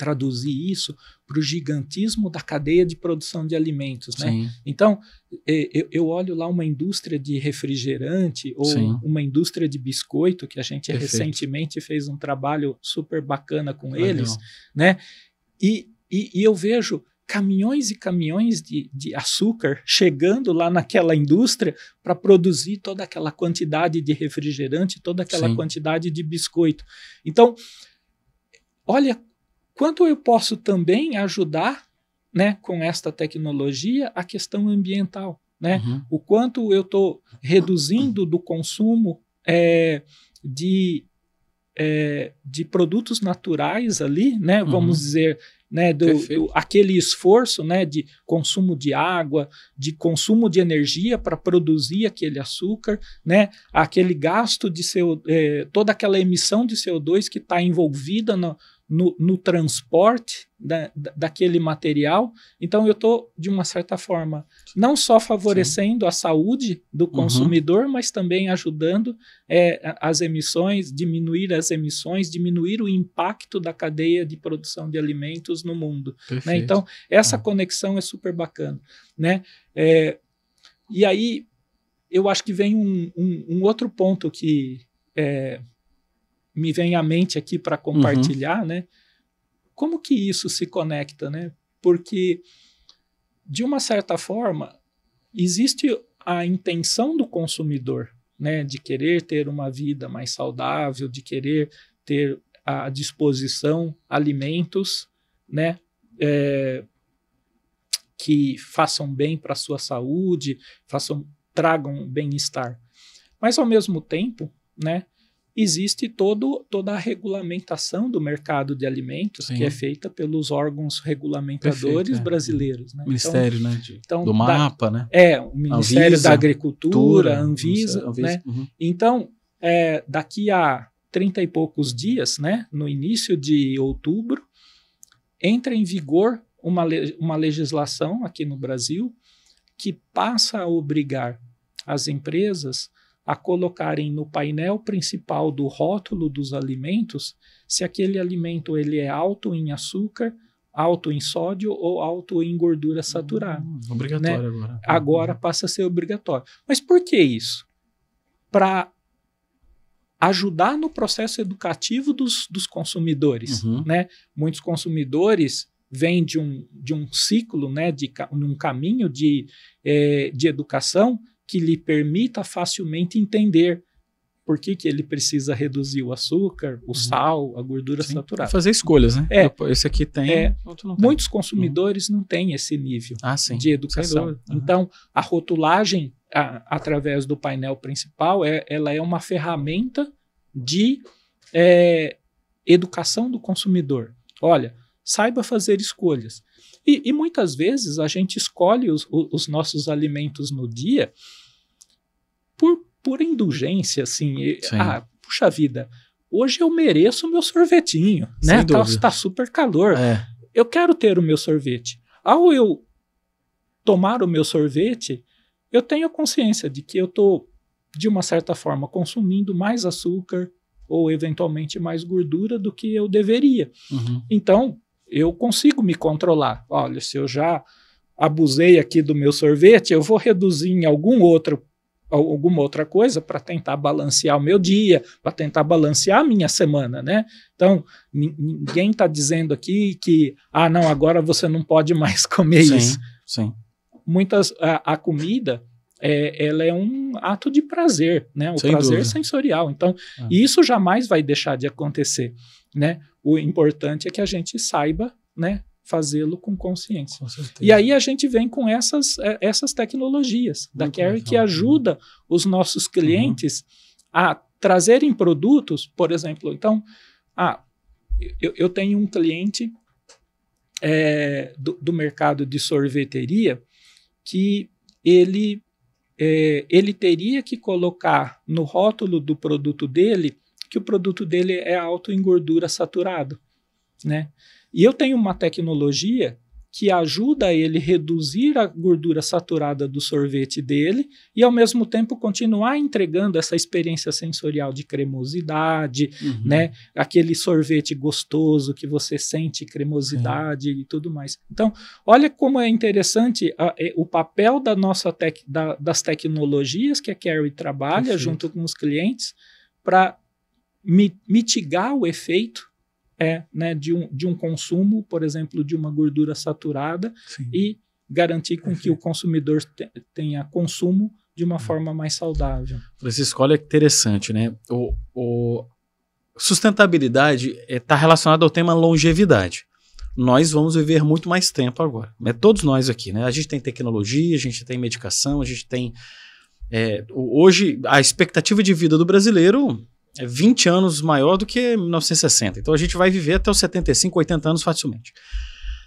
traduzir isso para o gigantismo da cadeia de produção de alimentos. Né? Então, eu, eu, olho lá uma indústria de refrigerante ou Sim. uma indústria de biscoito, que a gente Perfeito. recentemente fez um trabalho super bacana com Legal. eles, né? E, e, e, eu vejo caminhões e caminhões de, de açúcar chegando lá naquela indústria para produzir toda aquela quantidade de refrigerante, toda aquela Sim. quantidade de biscoito. Então, olha quanto eu posso também ajudar né, com esta tecnologia a questão ambiental. Né? Uhum. O quanto eu estou reduzindo do consumo é, de, é, de produtos naturais ali, né? Uhum. vamos dizer, né, do, do, aquele esforço né, de consumo de água, de consumo de energia para produzir aquele açúcar, né, aquele gasto de CO, é, toda aquela emissão de CO2 que está envolvida no, no, no transporte da, daquele material. Então, eu estou, de uma certa forma, não só favorecendo Sim. a saúde do uhum. consumidor, uhum. mas também ajudando é, as emissões, diminuir as emissões, diminuir o impacto da cadeia de produção de alimentos no mundo. Né? Então, essa uhum. conexão é super bacana. Né? É, e aí, eu acho que vem um, um, um outro ponto que é, me vem à mente aqui para compartilhar, uhum. né? Como que isso se conecta, né? Porque de uma certa forma existe a intenção do consumidor, né, de querer ter uma vida mais saudável, de querer ter à disposição alimentos, né, é, que façam bem para a sua saúde, façam tragam bem-estar. Mas ao mesmo tempo, né, existe todo, toda a regulamentação do mercado de alimentos Sim. que é feita pelos órgãos regulamentadores Perfeito, é. brasileiros. Né? Ministério então, né, de, então, do MAPA, da, né? É, o Ministério Anvisa, da Agricultura, Anvisa. Anvisa né? Uhum. Então, é, daqui a 30 e poucos dias, né, no início de outubro, entra em vigor uma, uma legislação aqui no Brasil que passa a obrigar as empresas a colocarem no painel principal do rótulo dos alimentos se aquele alimento ele é alto em açúcar, alto em sódio ou alto em gordura saturada. Hum, obrigatório né? agora. Agora passa a ser obrigatório. Mas por que isso? Para ajudar no processo educativo dos, dos consumidores. Uhum. Né? Muitos consumidores vêm de um, de um ciclo, né, de um caminho de, é, de educação que lhe permita facilmente entender por que, que ele precisa reduzir o açúcar, o uhum. sal, a gordura Sim, saturada. Fazer escolhas, né? É, esse aqui tem, é, tem. Muitos consumidores uhum. não têm esse nível ah, de educação. Uhum. Então, a rotulagem a, através do painel principal, é, ela é uma ferramenta de é, educação do consumidor. Olha, saiba fazer escolhas. E, e muitas vezes a gente escolhe os, os nossos alimentos no dia por, indulgência, assim. Ah, puxa vida, hoje eu mereço o meu sorvetinho, Sem né? Tá, tá, super calor. É. Eu quero ter o meu sorvete. Ao eu tomar o meu sorvete, eu tenho consciência de que eu estou, de uma certa forma, consumindo mais açúcar ou eventualmente mais gordura do que eu deveria. Uhum. Então, eu consigo me controlar. Olha, se eu já abusei aqui do meu sorvete, eu vou reduzir em algum outro alguma outra coisa para tentar balancear o meu dia, para tentar balancear a minha semana, né? Então, ninguém está dizendo aqui que, ah, não, agora você não pode mais comer sim, isso. Sim. Muitas, a, a comida, é, ela é um ato de prazer, né? O Sem prazer dúvida. sensorial. Então, ah. isso jamais vai deixar de acontecer, né? O importante é que a gente saiba, né? Fazê-lo com consciência. Com e aí a gente vem com essas, é, essas tecnologias Muito da Carry que ajuda os nossos clientes uhum. a trazerem produtos, por exemplo, então, ah, eu, eu tenho um cliente é, do, do mercado de sorveteria que ele, é, ele teria que colocar no rótulo do produto dele que o produto dele é alto em gordura saturada, né? E eu tenho uma tecnologia que ajuda ele a reduzir a gordura saturada do sorvete dele e ao mesmo tempo continuar entregando essa experiência sensorial de cremosidade, uhum. né? Aquele sorvete gostoso que você sente cremosidade e tudo mais. Então, olha como é interessante a, é, o papel da nossa tec, da, das tecnologias que a Carrie trabalha Perfeito. junto com os clientes para mi, mitigar o efeito é né, de, um, de um consumo, por exemplo, de uma gordura saturada Sim. e garantir com Perfeito. que o consumidor te, tenha consumo de uma hum. forma mais saudável. Francisco, olha que interessante, né? O, o sustentabilidade está é, relacionada ao tema longevidade. Nós vamos viver muito mais tempo agora. Né? Todos nós aqui, né? A gente tem tecnologia, a gente tem medicação, a gente tem. É, hoje, a expectativa de vida do brasileiro 20 anos maior do que 1960. Então a gente vai viver até os 75, 80 anos facilmente.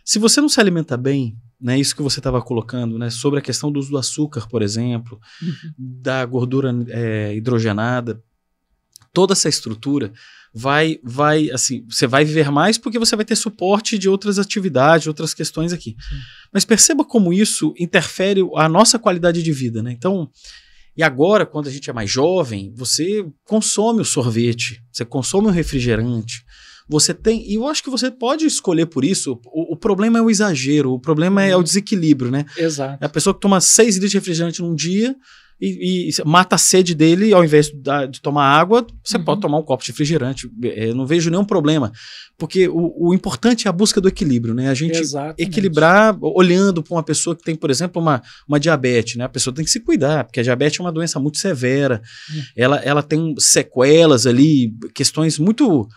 Se você não se alimenta bem, né, isso que você estava colocando, né, sobre a questão do uso do açúcar, por exemplo, uhum. da gordura é, hidrogenada, toda essa estrutura vai, vai, assim, você vai viver mais porque você vai ter suporte de outras atividades, outras questões aqui. Sim. Mas perceba como isso interfere a nossa qualidade de vida, né? Então, e agora, quando a gente é mais jovem, você consome o sorvete, você consome o refrigerante. Você tem. E eu acho que você pode escolher por isso. O, o problema é o exagero, o problema é o uhum. desequilíbrio, né? Exato. É a pessoa que toma 6 litros de refrigerante num dia e, e, mata a sede dele, ao invés de, tomar água, você uhum. pode tomar um copo de refrigerante. É, eu não vejo nenhum problema. Porque o, o, importante é a busca do equilíbrio, né? A gente Exatamente. equilibrar olhando para uma pessoa que tem, por exemplo, uma, uma diabetes, né? A pessoa tem que se cuidar, porque a diabetes é uma doença muito severa. Uhum. Ela, ela tem sequelas ali, questões muito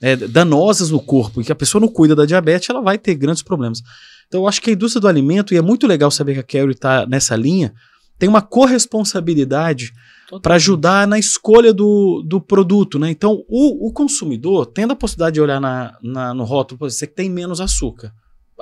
é, danosas no corpo, e que a pessoa não cuida da diabetes, ela vai ter grandes problemas. Então, eu acho que a indústria do alimento, e é muito legal saber que a Carrie está nessa linha, tem uma corresponsabilidade para ajudar na escolha do, do produto. Né? Então, o, o consumidor, tendo a possibilidade de olhar na, na, no rótulo, você que tem menos açúcar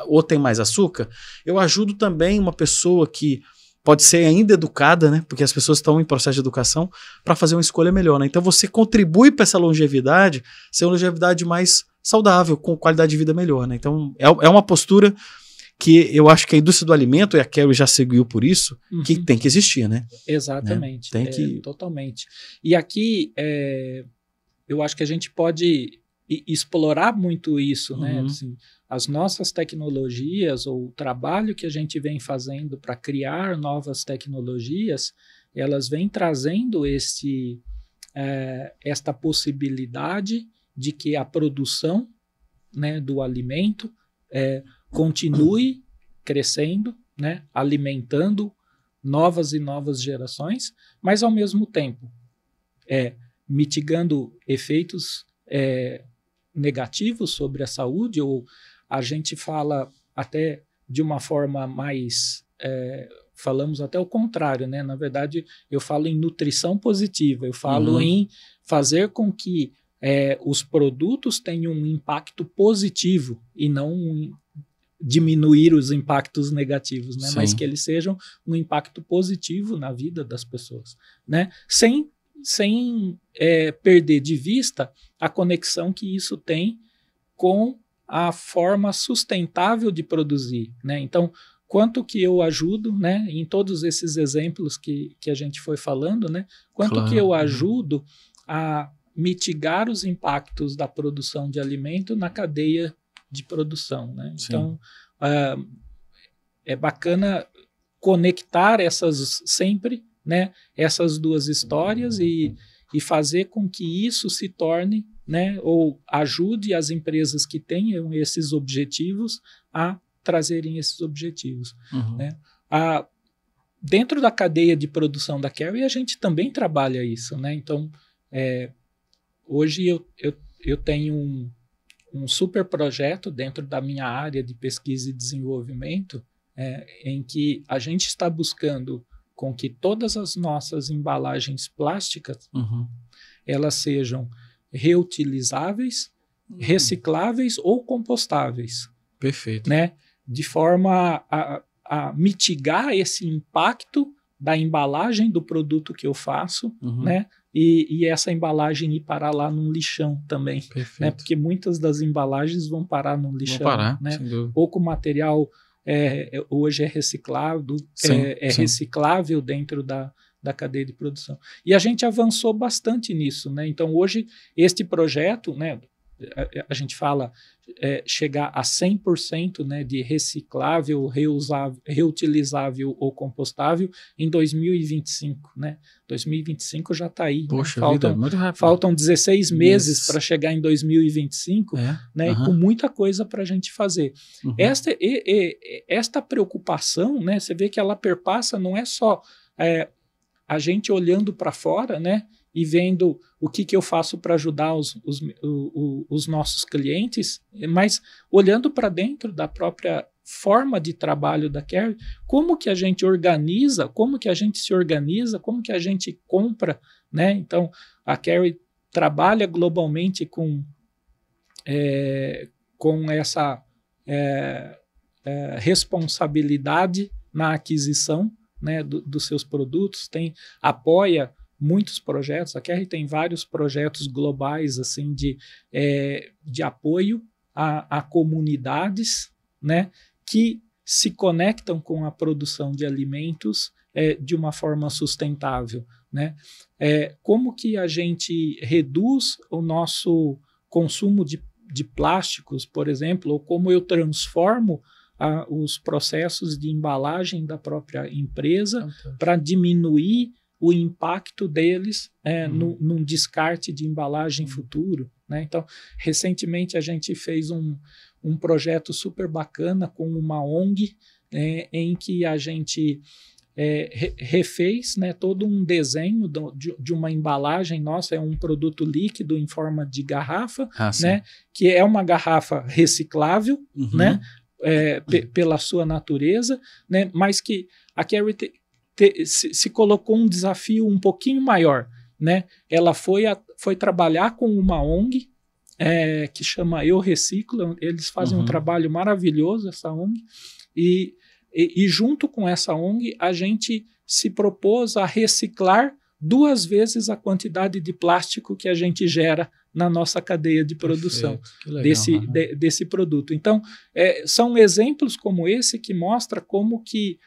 ou tem mais açúcar, eu ajudo também uma pessoa que pode ser ainda educada, né? Porque as pessoas estão em processo de educação para fazer uma escolha melhor, né? Então você contribui para essa longevidade, ser uma longevidade mais saudável, com qualidade de vida melhor, né? Então é, é uma postura que eu acho que a indústria do alimento, e a Carrie já seguiu por isso, uhum. que tem que existir, né? Exatamente. Né? Tem é, que... Totalmente. E aqui, é, eu acho que a gente pode explorar muito isso, né? uhum. né? Assim, as nossas tecnologias ou o trabalho que a gente vem fazendo para criar novas tecnologias, elas vêm trazendo esse, é, esta possibilidade de que a produção né, do alimento é, continue crescendo, né, alimentando novas e novas gerações, mas ao mesmo tempo é, mitigando efeitos é, negativos sobre a saúde, ou a gente fala até de uma forma mais. É, falamos até o contrário, né? Na verdade, eu falo em nutrição positiva, eu falo uhum. em fazer com que é, os produtos tenham um impacto positivo e não um, diminuir os impactos negativos, né? mas que eles sejam um impacto positivo na vida das pessoas, né? sem, sem é, perder de vista a conexão que isso tem com a forma sustentável de produzir. Né? Então, quanto que eu ajudo, né, em todos esses exemplos que, que a gente foi falando, né, quanto claro. que eu ajudo a mitigar os impactos da produção de alimento na cadeia de produção. Né? Então, uh, é bacana conectar essas sempre, né, essas duas histórias e, e fazer com que isso se torne, né, ou ajude as empresas que tenham esses objetivos a trazerem esses objetivos. Uhum. Né? A, dentro da cadeia de produção da Carry, a gente também trabalha isso. Né? Então, é, hoje eu, eu, eu tenho um, um super projeto dentro da minha área de pesquisa e desenvolvimento, é, em que a gente está buscando com que todas as nossas embalagens plásticas uhum. elas sejam reutilizáveis, uhum. recicláveis ou compostáveis. Perfeito. Né? De forma a, a mitigar esse impacto da embalagem do produto que eu faço, uhum. né? E, e, essa embalagem ir parar lá num lixão também, né? Perfeito. né? Porque muitas das embalagens vão parar no lixão, vão parar, né? Pouco material é, é, hoje é reciclado, sim, é, é reciclável dentro da, da cadeia de produção. E a gente avançou bastante nisso, né? Então hoje este projeto, né? A, a gente fala é, chegar a 100% né, de reciclável, reusável, reutilizável ou compostável em 2025. Né? 2025 já está aí. Né? Poxa né? faltam, vida, muito rápido. Faltam 16 meses para chegar em 2025, é? né, uhum. com muita coisa para a gente fazer. Uhum. Esta, e, e, esta preocupação, né, você vê que ela perpassa, não é só é, a gente olhando para fora, né? E vendo o que, que eu faço para ajudar os, os, os, os, nossos clientes, mas olhando para dentro da própria forma de trabalho da Carry, como que a gente organiza, como que a gente se organiza, como que a gente compra, né? Então, a Carry trabalha globalmente com, é, com essa é, é, responsabilidade na aquisição né, do, dos seus produtos, tem apoia muitos projetos. A QR tem vários projetos globais assim de, é, de apoio a, a, comunidades, né, que se conectam com a produção de alimentos é, de uma forma sustentável, né? É, como que a gente reduz o nosso consumo de, de plásticos, por exemplo, ou como eu transformo a, os processos de embalagem da própria empresa para diminuir o impacto deles é, uhum. no, num descarte de embalagem futuro. Né? Então, recentemente a gente fez um, um projeto super bacana com uma ONG é, em que a gente é, re, refez né, todo um desenho do, de, de, uma embalagem nossa, é um produto líquido em forma de garrafa, ah, né, que é uma garrafa reciclável, uhum. né, é, pela sua natureza, né, mas que a Carry te, se, se, colocou um desafio um pouquinho maior. Né? Ela foi, a, foi trabalhar com uma ONG é, que chama Eu Reciclo, eles fazem uhum. um trabalho maravilhoso, essa ONG, e, e, e junto com essa ONG a gente se propôs a reciclar duas vezes a quantidade de plástico que a gente gera na nossa cadeia de produção legal, desse, de, desse produto. Então, é, são exemplos como esse que mostra como que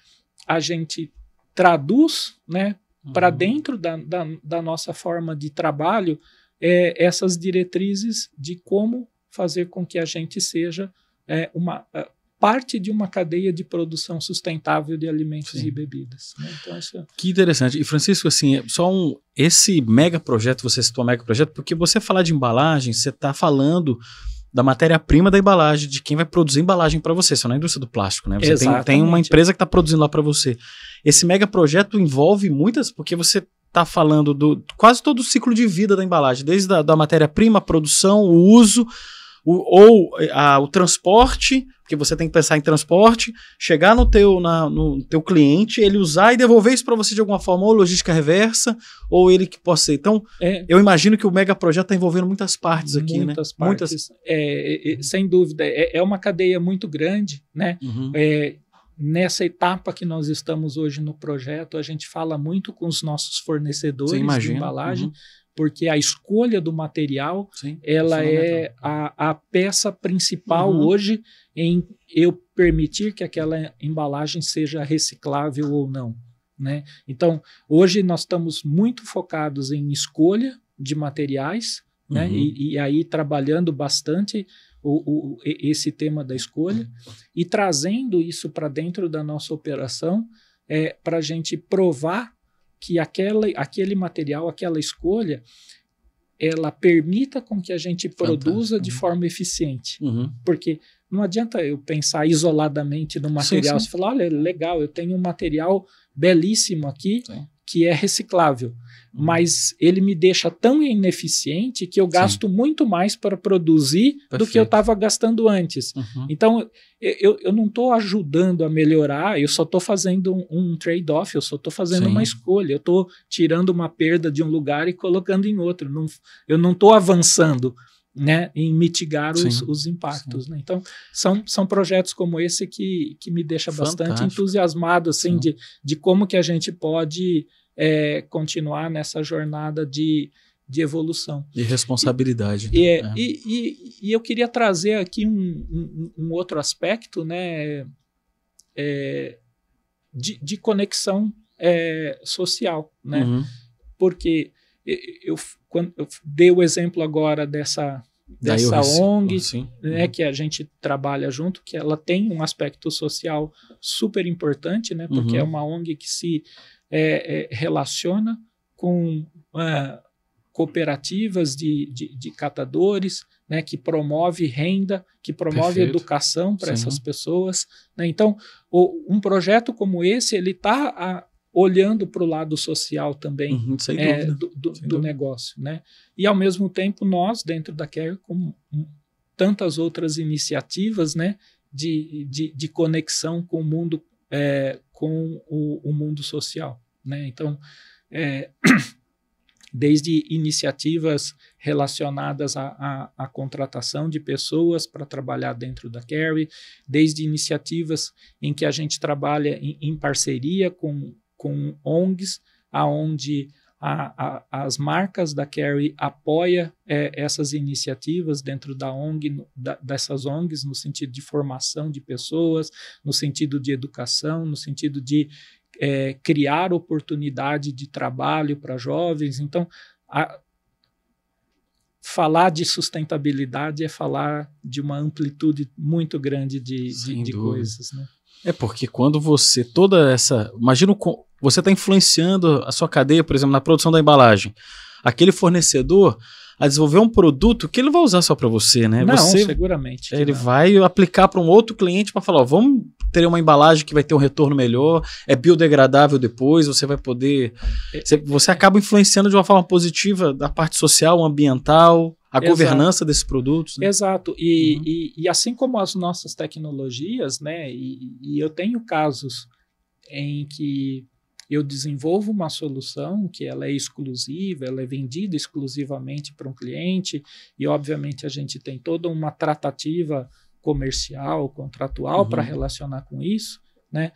a gente traduz né, uhum. para dentro da, da, da, nossa forma de trabalho é, essas diretrizes de como fazer com que a gente seja é, uma é, parte de uma cadeia de produção sustentável de alimentos Sim. e bebidas. Né? Então, isso... É que interessante. E Francisco, assim, só um esse mega projeto, você citou mega projeto, porque você falar de embalagem, você está falando da matéria-prima da embalagem, de quem vai produzir embalagem para você. Você não é a indústria do plástico, né? Você tem, tem, uma empresa que está produzindo lá para você. Esse mega projeto envolve muitas, porque você está falando do quase todo o ciclo de vida da embalagem, desde a da matéria-prima, a produção, o uso, o, ou a, o transporte, porque você tem que pensar em transporte, chegar no teu, na, no teu cliente, ele usar e devolver isso para você de alguma forma, ou logística reversa, ou ele que possa ser. Então, é, eu imagino que o mega projeto está envolvendo muitas partes aqui, muitas né? Partes, muitas é, é, sem dúvida. É, é, uma cadeia muito grande, né? Uhum. É, nessa etapa que nós estamos hoje no projeto, a gente fala muito com os nossos fornecedores de embalagem, uhum porque a escolha do material Sim, ela é a, a, peça principal uhum. hoje em eu permitir que aquela embalagem seja reciclável ou não. Né? Então, hoje nós estamos muito focados em escolha de materiais, né? uhum. né? e, e, aí trabalhando bastante o, o, esse tema da escolha e trazendo isso para dentro da nossa operação é, para a gente provar que aquela, aquele material, aquela escolha, ela permita com que a gente produza Fantástico. de forma eficiente. Uhum. Porque não adianta eu pensar isoladamente no material. Sim, sim. Você falar, olha, legal, eu tenho um material belíssimo aqui sim. Que é reciclável mas ele me deixa tão ineficiente que eu gasto Sim. muito mais para produzir Perfeito. do que eu estava gastando antes. Uhum. Então, eu, eu não estou ajudando a melhorar, eu só estou fazendo um, um trade-off, eu só estou fazendo Sim. uma escolha, eu estou tirando uma perda de um lugar e colocando em outro. Não, eu não estou avançando. Né, em mitigar os, os impactos. Né? Então, são, são projetos como esse que, que me deixa Fantástico. bastante entusiasmado assim, de, de como que a gente pode é, continuar nessa jornada de, de evolução. E responsabilidade. E, é. e, e, e, eu queria trazer aqui um, um, um outro aspecto né, é, de, de conexão é, social. Né? Uhum. Porque eu, quando, eu dei o exemplo agora dessa, dessa ONG, sim. né, uhum. que a gente trabalha junto, que ela tem um aspecto social super importante, né, porque uhum. é uma ONG que se é, é, relaciona com uh, cooperativas de, de, de, catadores, né, que promove renda, que promove Perfeito. educação para essas pessoas. Né? Então, o, um projeto como esse, ele está olhando para o lado social também uhum, é, do, do, do negócio. Né? E, ao mesmo tempo, nós, dentro da Care, com tantas outras iniciativas né, de, de, de conexão com o mundo, é, com o, o, mundo social. Né? Então, é, desde iniciativas relacionadas à, à, à contratação de pessoas para trabalhar dentro da Carry, desde iniciativas em que a gente trabalha em, em parceria com com ONGs, aonde a, a, as marcas da Carry apoia é, essas iniciativas dentro da ONG, da, dessas ONGs, no sentido de formação de pessoas, no sentido de educação, no sentido de é, criar oportunidade de trabalho para jovens. Então, a, falar de sustentabilidade é falar de uma amplitude muito grande de, de, de coisas. Né? É porque quando você, toda essa. Imagina você está influenciando a sua cadeia, por exemplo, na produção da embalagem. Aquele fornecedor a desenvolver um produto que ele vai usar só para você, né? Não, você, seguramente. Ele não. vai aplicar para um outro cliente para falar, ó, vamos ter uma embalagem que vai ter um retorno melhor, é biodegradável depois, você vai poder, é, você, você acaba influenciando de uma forma positiva da parte social, ambiental, a Exato. governança desses produtos. Né? Exato. E, uhum. e, e, assim como as nossas tecnologias, né? E, e eu tenho casos em que eu desenvolvo uma solução que ela é exclusiva, ela é vendida exclusivamente para um cliente e obviamente a gente tem toda uma tratativa comercial, contratual uhum. para relacionar com isso, né?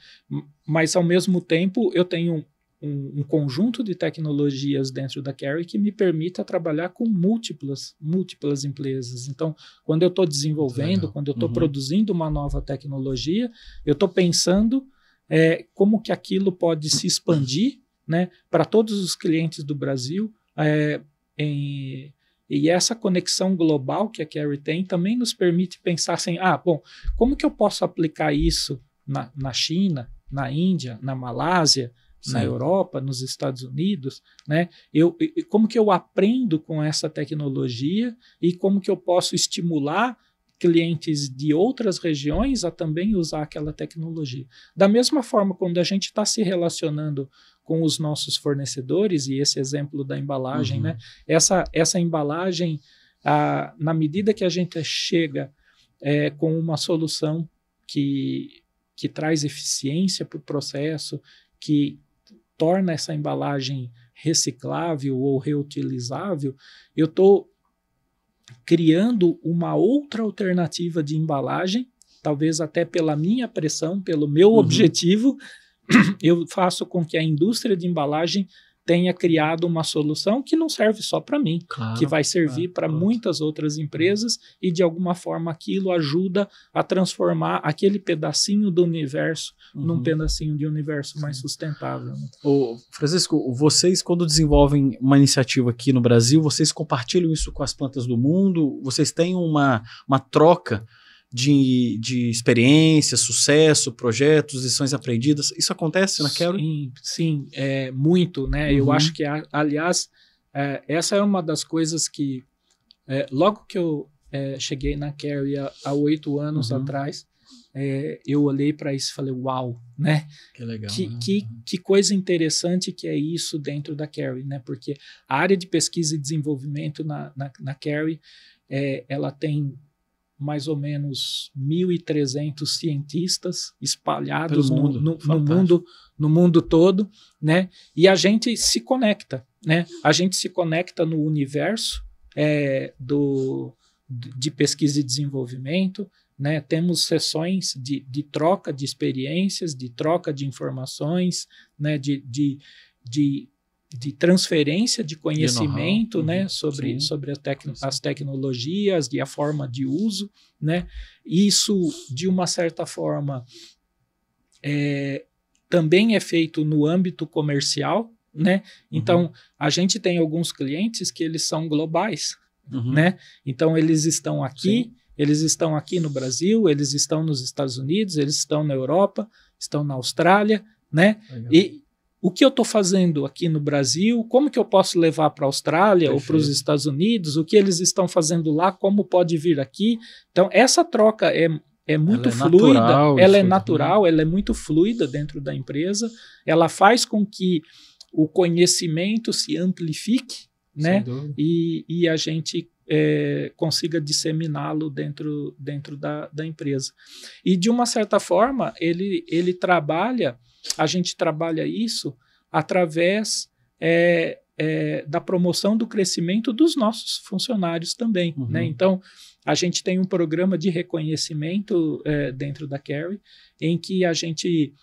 Mas ao mesmo tempo eu tenho um, um, conjunto de tecnologias dentro da Carry que me permita trabalhar com múltiplas, múltiplas empresas. Então, quando eu estou desenvolvendo, quando eu estou uhum. produzindo uma nova tecnologia, eu estou pensando é, como que aquilo pode se expandir né, para todos os clientes do Brasil. É, em, e essa conexão global que a Carry tem também nos permite pensar assim: ah, bom, como que eu posso aplicar isso na, na China, na Índia, na Malásia, Sim. na Europa, nos Estados Unidos, né? Eu, como que eu aprendo com essa tecnologia e como que eu posso estimular clientes de outras regiões a também usar aquela tecnologia. Da mesma forma, quando a gente está se relacionando com os nossos fornecedores, e esse exemplo da embalagem, uhum. né? Essa, essa embalagem, a, na medida que a gente chega é, com uma solução que, que traz eficiência para o processo, que torna essa embalagem reciclável ou reutilizável, eu estou criando uma outra alternativa de embalagem, talvez até pela minha pressão, pelo meu uhum. objetivo, eu faço com que a indústria de embalagem tenha criado uma solução que não serve só para mim, claro, que vai servir para muitas outras empresas e de alguma forma aquilo ajuda a transformar aquele pedacinho do universo uhum. num pedacinho de universo mais sustentável. O Francisco, vocês quando desenvolvem uma iniciativa aqui no Brasil, vocês compartilham isso com as plantas do mundo? Vocês têm uma, uma troca? De, de experiência, sucesso, projetos, lições aprendidas. Isso acontece na Carol? Sim, sim é, muito, né? Uhum. Eu acho que, aliás, é, essa é uma das coisas que, é, logo que eu é, cheguei na Carrie há oito anos uhum. atrás, é, eu olhei para isso e falei, uau, né? Que legal. Que, né? que, que, coisa interessante que é isso dentro da Carrie, né? Porque a área de pesquisa e desenvolvimento na, na, na Carrie, é, ela tem mais ou menos 1.300 cientistas espalhados no mundo. No, no, mundo, no mundo todo, né? E a gente se conecta, né? A gente se conecta no universo é, do, de pesquisa e desenvolvimento, né? Temos sessões de, de troca de experiências, de troca de informações, né? de, de, de, de transferência de conhecimento de né? Uhum. sobre, sobre tec as tecnologias e a forma de uso. Né? Isso, de uma certa forma, é, também é feito no âmbito comercial, né? Uhum. Então, uhum. a gente tem alguns clientes que eles são globais, uhum. né? Então, eles estão aqui, Sim. eles estão aqui no Brasil, eles estão nos Estados Unidos, eles estão na Europa, estão na Austrália, né? E o que eu estou fazendo aqui no Brasil, como que eu posso levar para a Austrália Perfeito. ou para os Estados Unidos, o que eles estão fazendo lá, como pode vir aqui. Então, essa troca é, é muito ela é fluida, natural, ela é natural, ela é muito fluida dentro da empresa, ela faz com que o conhecimento se amplifique, né? E, e a gente é, consiga disseminá-lo dentro, dentro da, da empresa. E de uma certa forma, ele, ele trabalha, a gente trabalha isso através é, é, da promoção do crescimento dos nossos funcionários também. Uhum. Né? Então, a gente tem um programa de reconhecimento é, dentro da Carry, em que a gente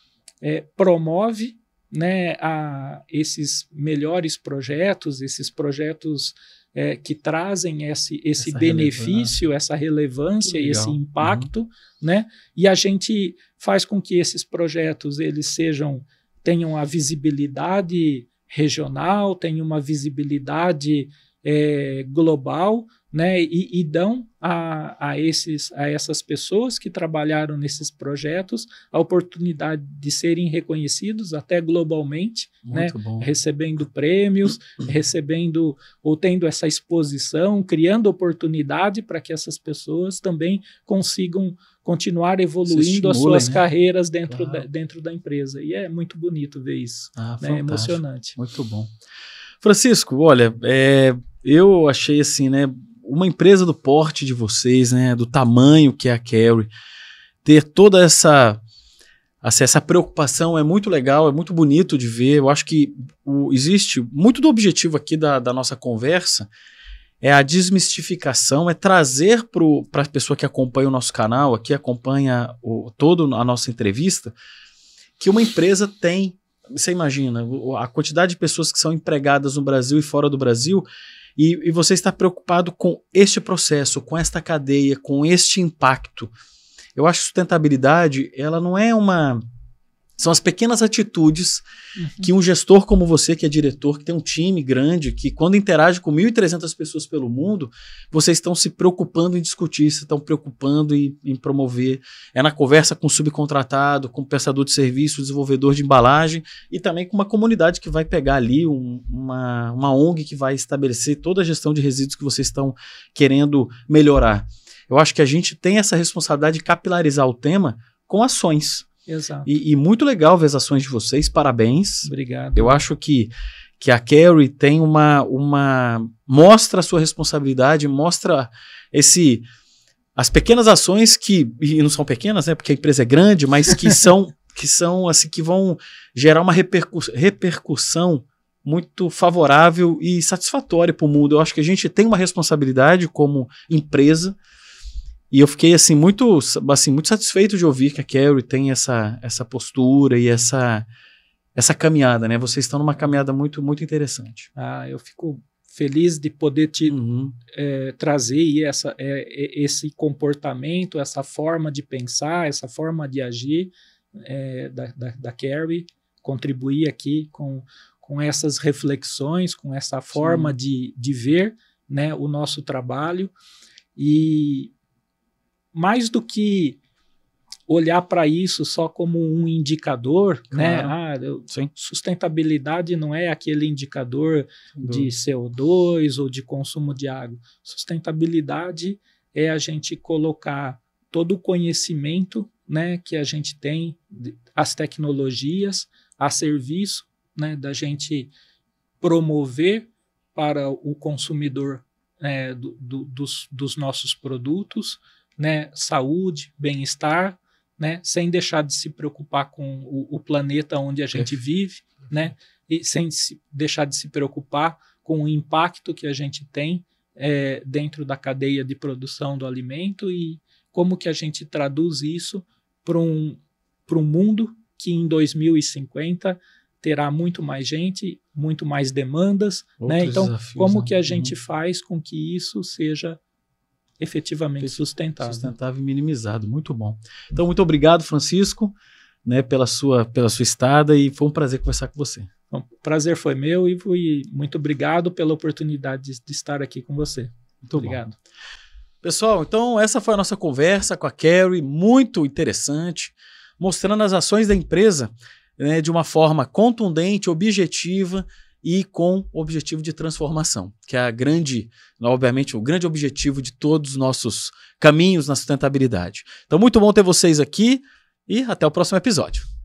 é, promove né, a esses melhores projetos, esses projetos é, que trazem esse, esse essa benefício, relevância. essa relevância e esse impacto, uhum. né? E a gente faz com que esses projetos eles sejam tenham a visibilidade regional, tenham uma visibilidade é, global, né, e, e dão a, a, esses, a essas pessoas que trabalharam nesses projetos a oportunidade de serem reconhecidos até globalmente, né, recebendo prêmios, recebendo ou tendo essa exposição, criando oportunidade para que essas pessoas também consigam continuar evoluindo estimule, as suas né? carreiras dentro, claro. da, dentro da empresa. E é muito bonito ver isso, ah, né, emocionante. Muito bom. Francisco, olha, é, eu achei assim, né, uma empresa do porte de vocês, né, do tamanho que é a Carry, ter toda essa assim, essa preocupação é muito legal, é muito bonito de ver. Eu acho que o, existe muito do objetivo aqui da, da nossa conversa é a desmistificação, é trazer para a pessoa que acompanha o nosso canal, aqui acompanha o, toda a nossa entrevista, que uma empresa tem. Você imagina, a quantidade de pessoas que são empregadas no Brasil e fora do Brasil e, e você está preocupado com este processo, com esta cadeia, com este impacto. Eu acho que sustentabilidade, ela não é uma são as pequenas atitudes uhum. que um gestor como você, que é diretor, que tem um time grande, que quando interage com 1.300 pessoas pelo mundo, vocês estão se preocupando em discutir, se estão preocupando em, em, promover. É na conversa com o subcontratado, com o prestador de serviço, desenvolvedor de embalagem e também com uma comunidade que vai pegar ali um, uma, uma ONG que vai estabelecer toda a gestão de resíduos que vocês estão querendo melhorar. Eu acho que a gente tem essa responsabilidade de capilarizar o tema com ações. Exato. E, e, muito legal ver as ações de vocês, parabéns. Obrigado. Eu acho que, que a Carrie tem uma, uma. mostra a sua responsabilidade, mostra esse. As pequenas ações que. E não são pequenas, né? Porque a empresa é grande, mas que são. que são assim que vão gerar uma repercussão muito favorável e satisfatória para o mundo. Eu acho que a gente tem uma responsabilidade como empresa e eu fiquei assim muito, assim muito satisfeito de ouvir que a Carrie tem essa, essa postura e essa essa caminhada, né? Vocês estão numa caminhada muito muito interessante. Ah, eu fico feliz de poder te uhum. é, trazer essa, é, esse comportamento, essa forma de pensar, essa forma de agir é, da, da, da Carrie, contribuir aqui com, com essas reflexões, com essa forma de, de ver né, o nosso trabalho. E mais do que olhar para isso só como um indicador, né? claro. né? Ah, eu, sustentabilidade não é aquele indicador de CO2 ou de consumo de água. Sustentabilidade é a gente colocar todo o conhecimento, né, que a gente tem, as tecnologias, a serviço, né, da gente promover para o consumidor é, do, do, dos, dos nossos produtos né, saúde, bem-estar, né, sem deixar de se preocupar com o, o planeta onde a gente vive, né, e sem se deixar de se preocupar com o impacto que a gente tem é, dentro da cadeia de produção do alimento e como que a gente traduz isso para um, um mundo que em 2050 terá muito mais gente, muito mais demandas, né? Então, como né? que a gente uhum. faz com que isso seja efetivamente sustentável? Sustentável e minimizado, muito bom. Então, muito obrigado, Francisco, né, pela sua pela sua estada e foi um prazer conversar com você. O prazer foi meu, Ivo, e muito obrigado pela oportunidade de, de estar aqui com você. Muito obrigado. Bom. Pessoal, então essa foi a nossa conversa com a Carrie, muito interessante, mostrando as ações da empresa né, de uma forma contundente, objetiva e com o objetivo de transformação, que é a grande, obviamente, o grande objetivo de todos os nossos caminhos na sustentabilidade. Então, muito bom ter vocês aqui e até o próximo episódio.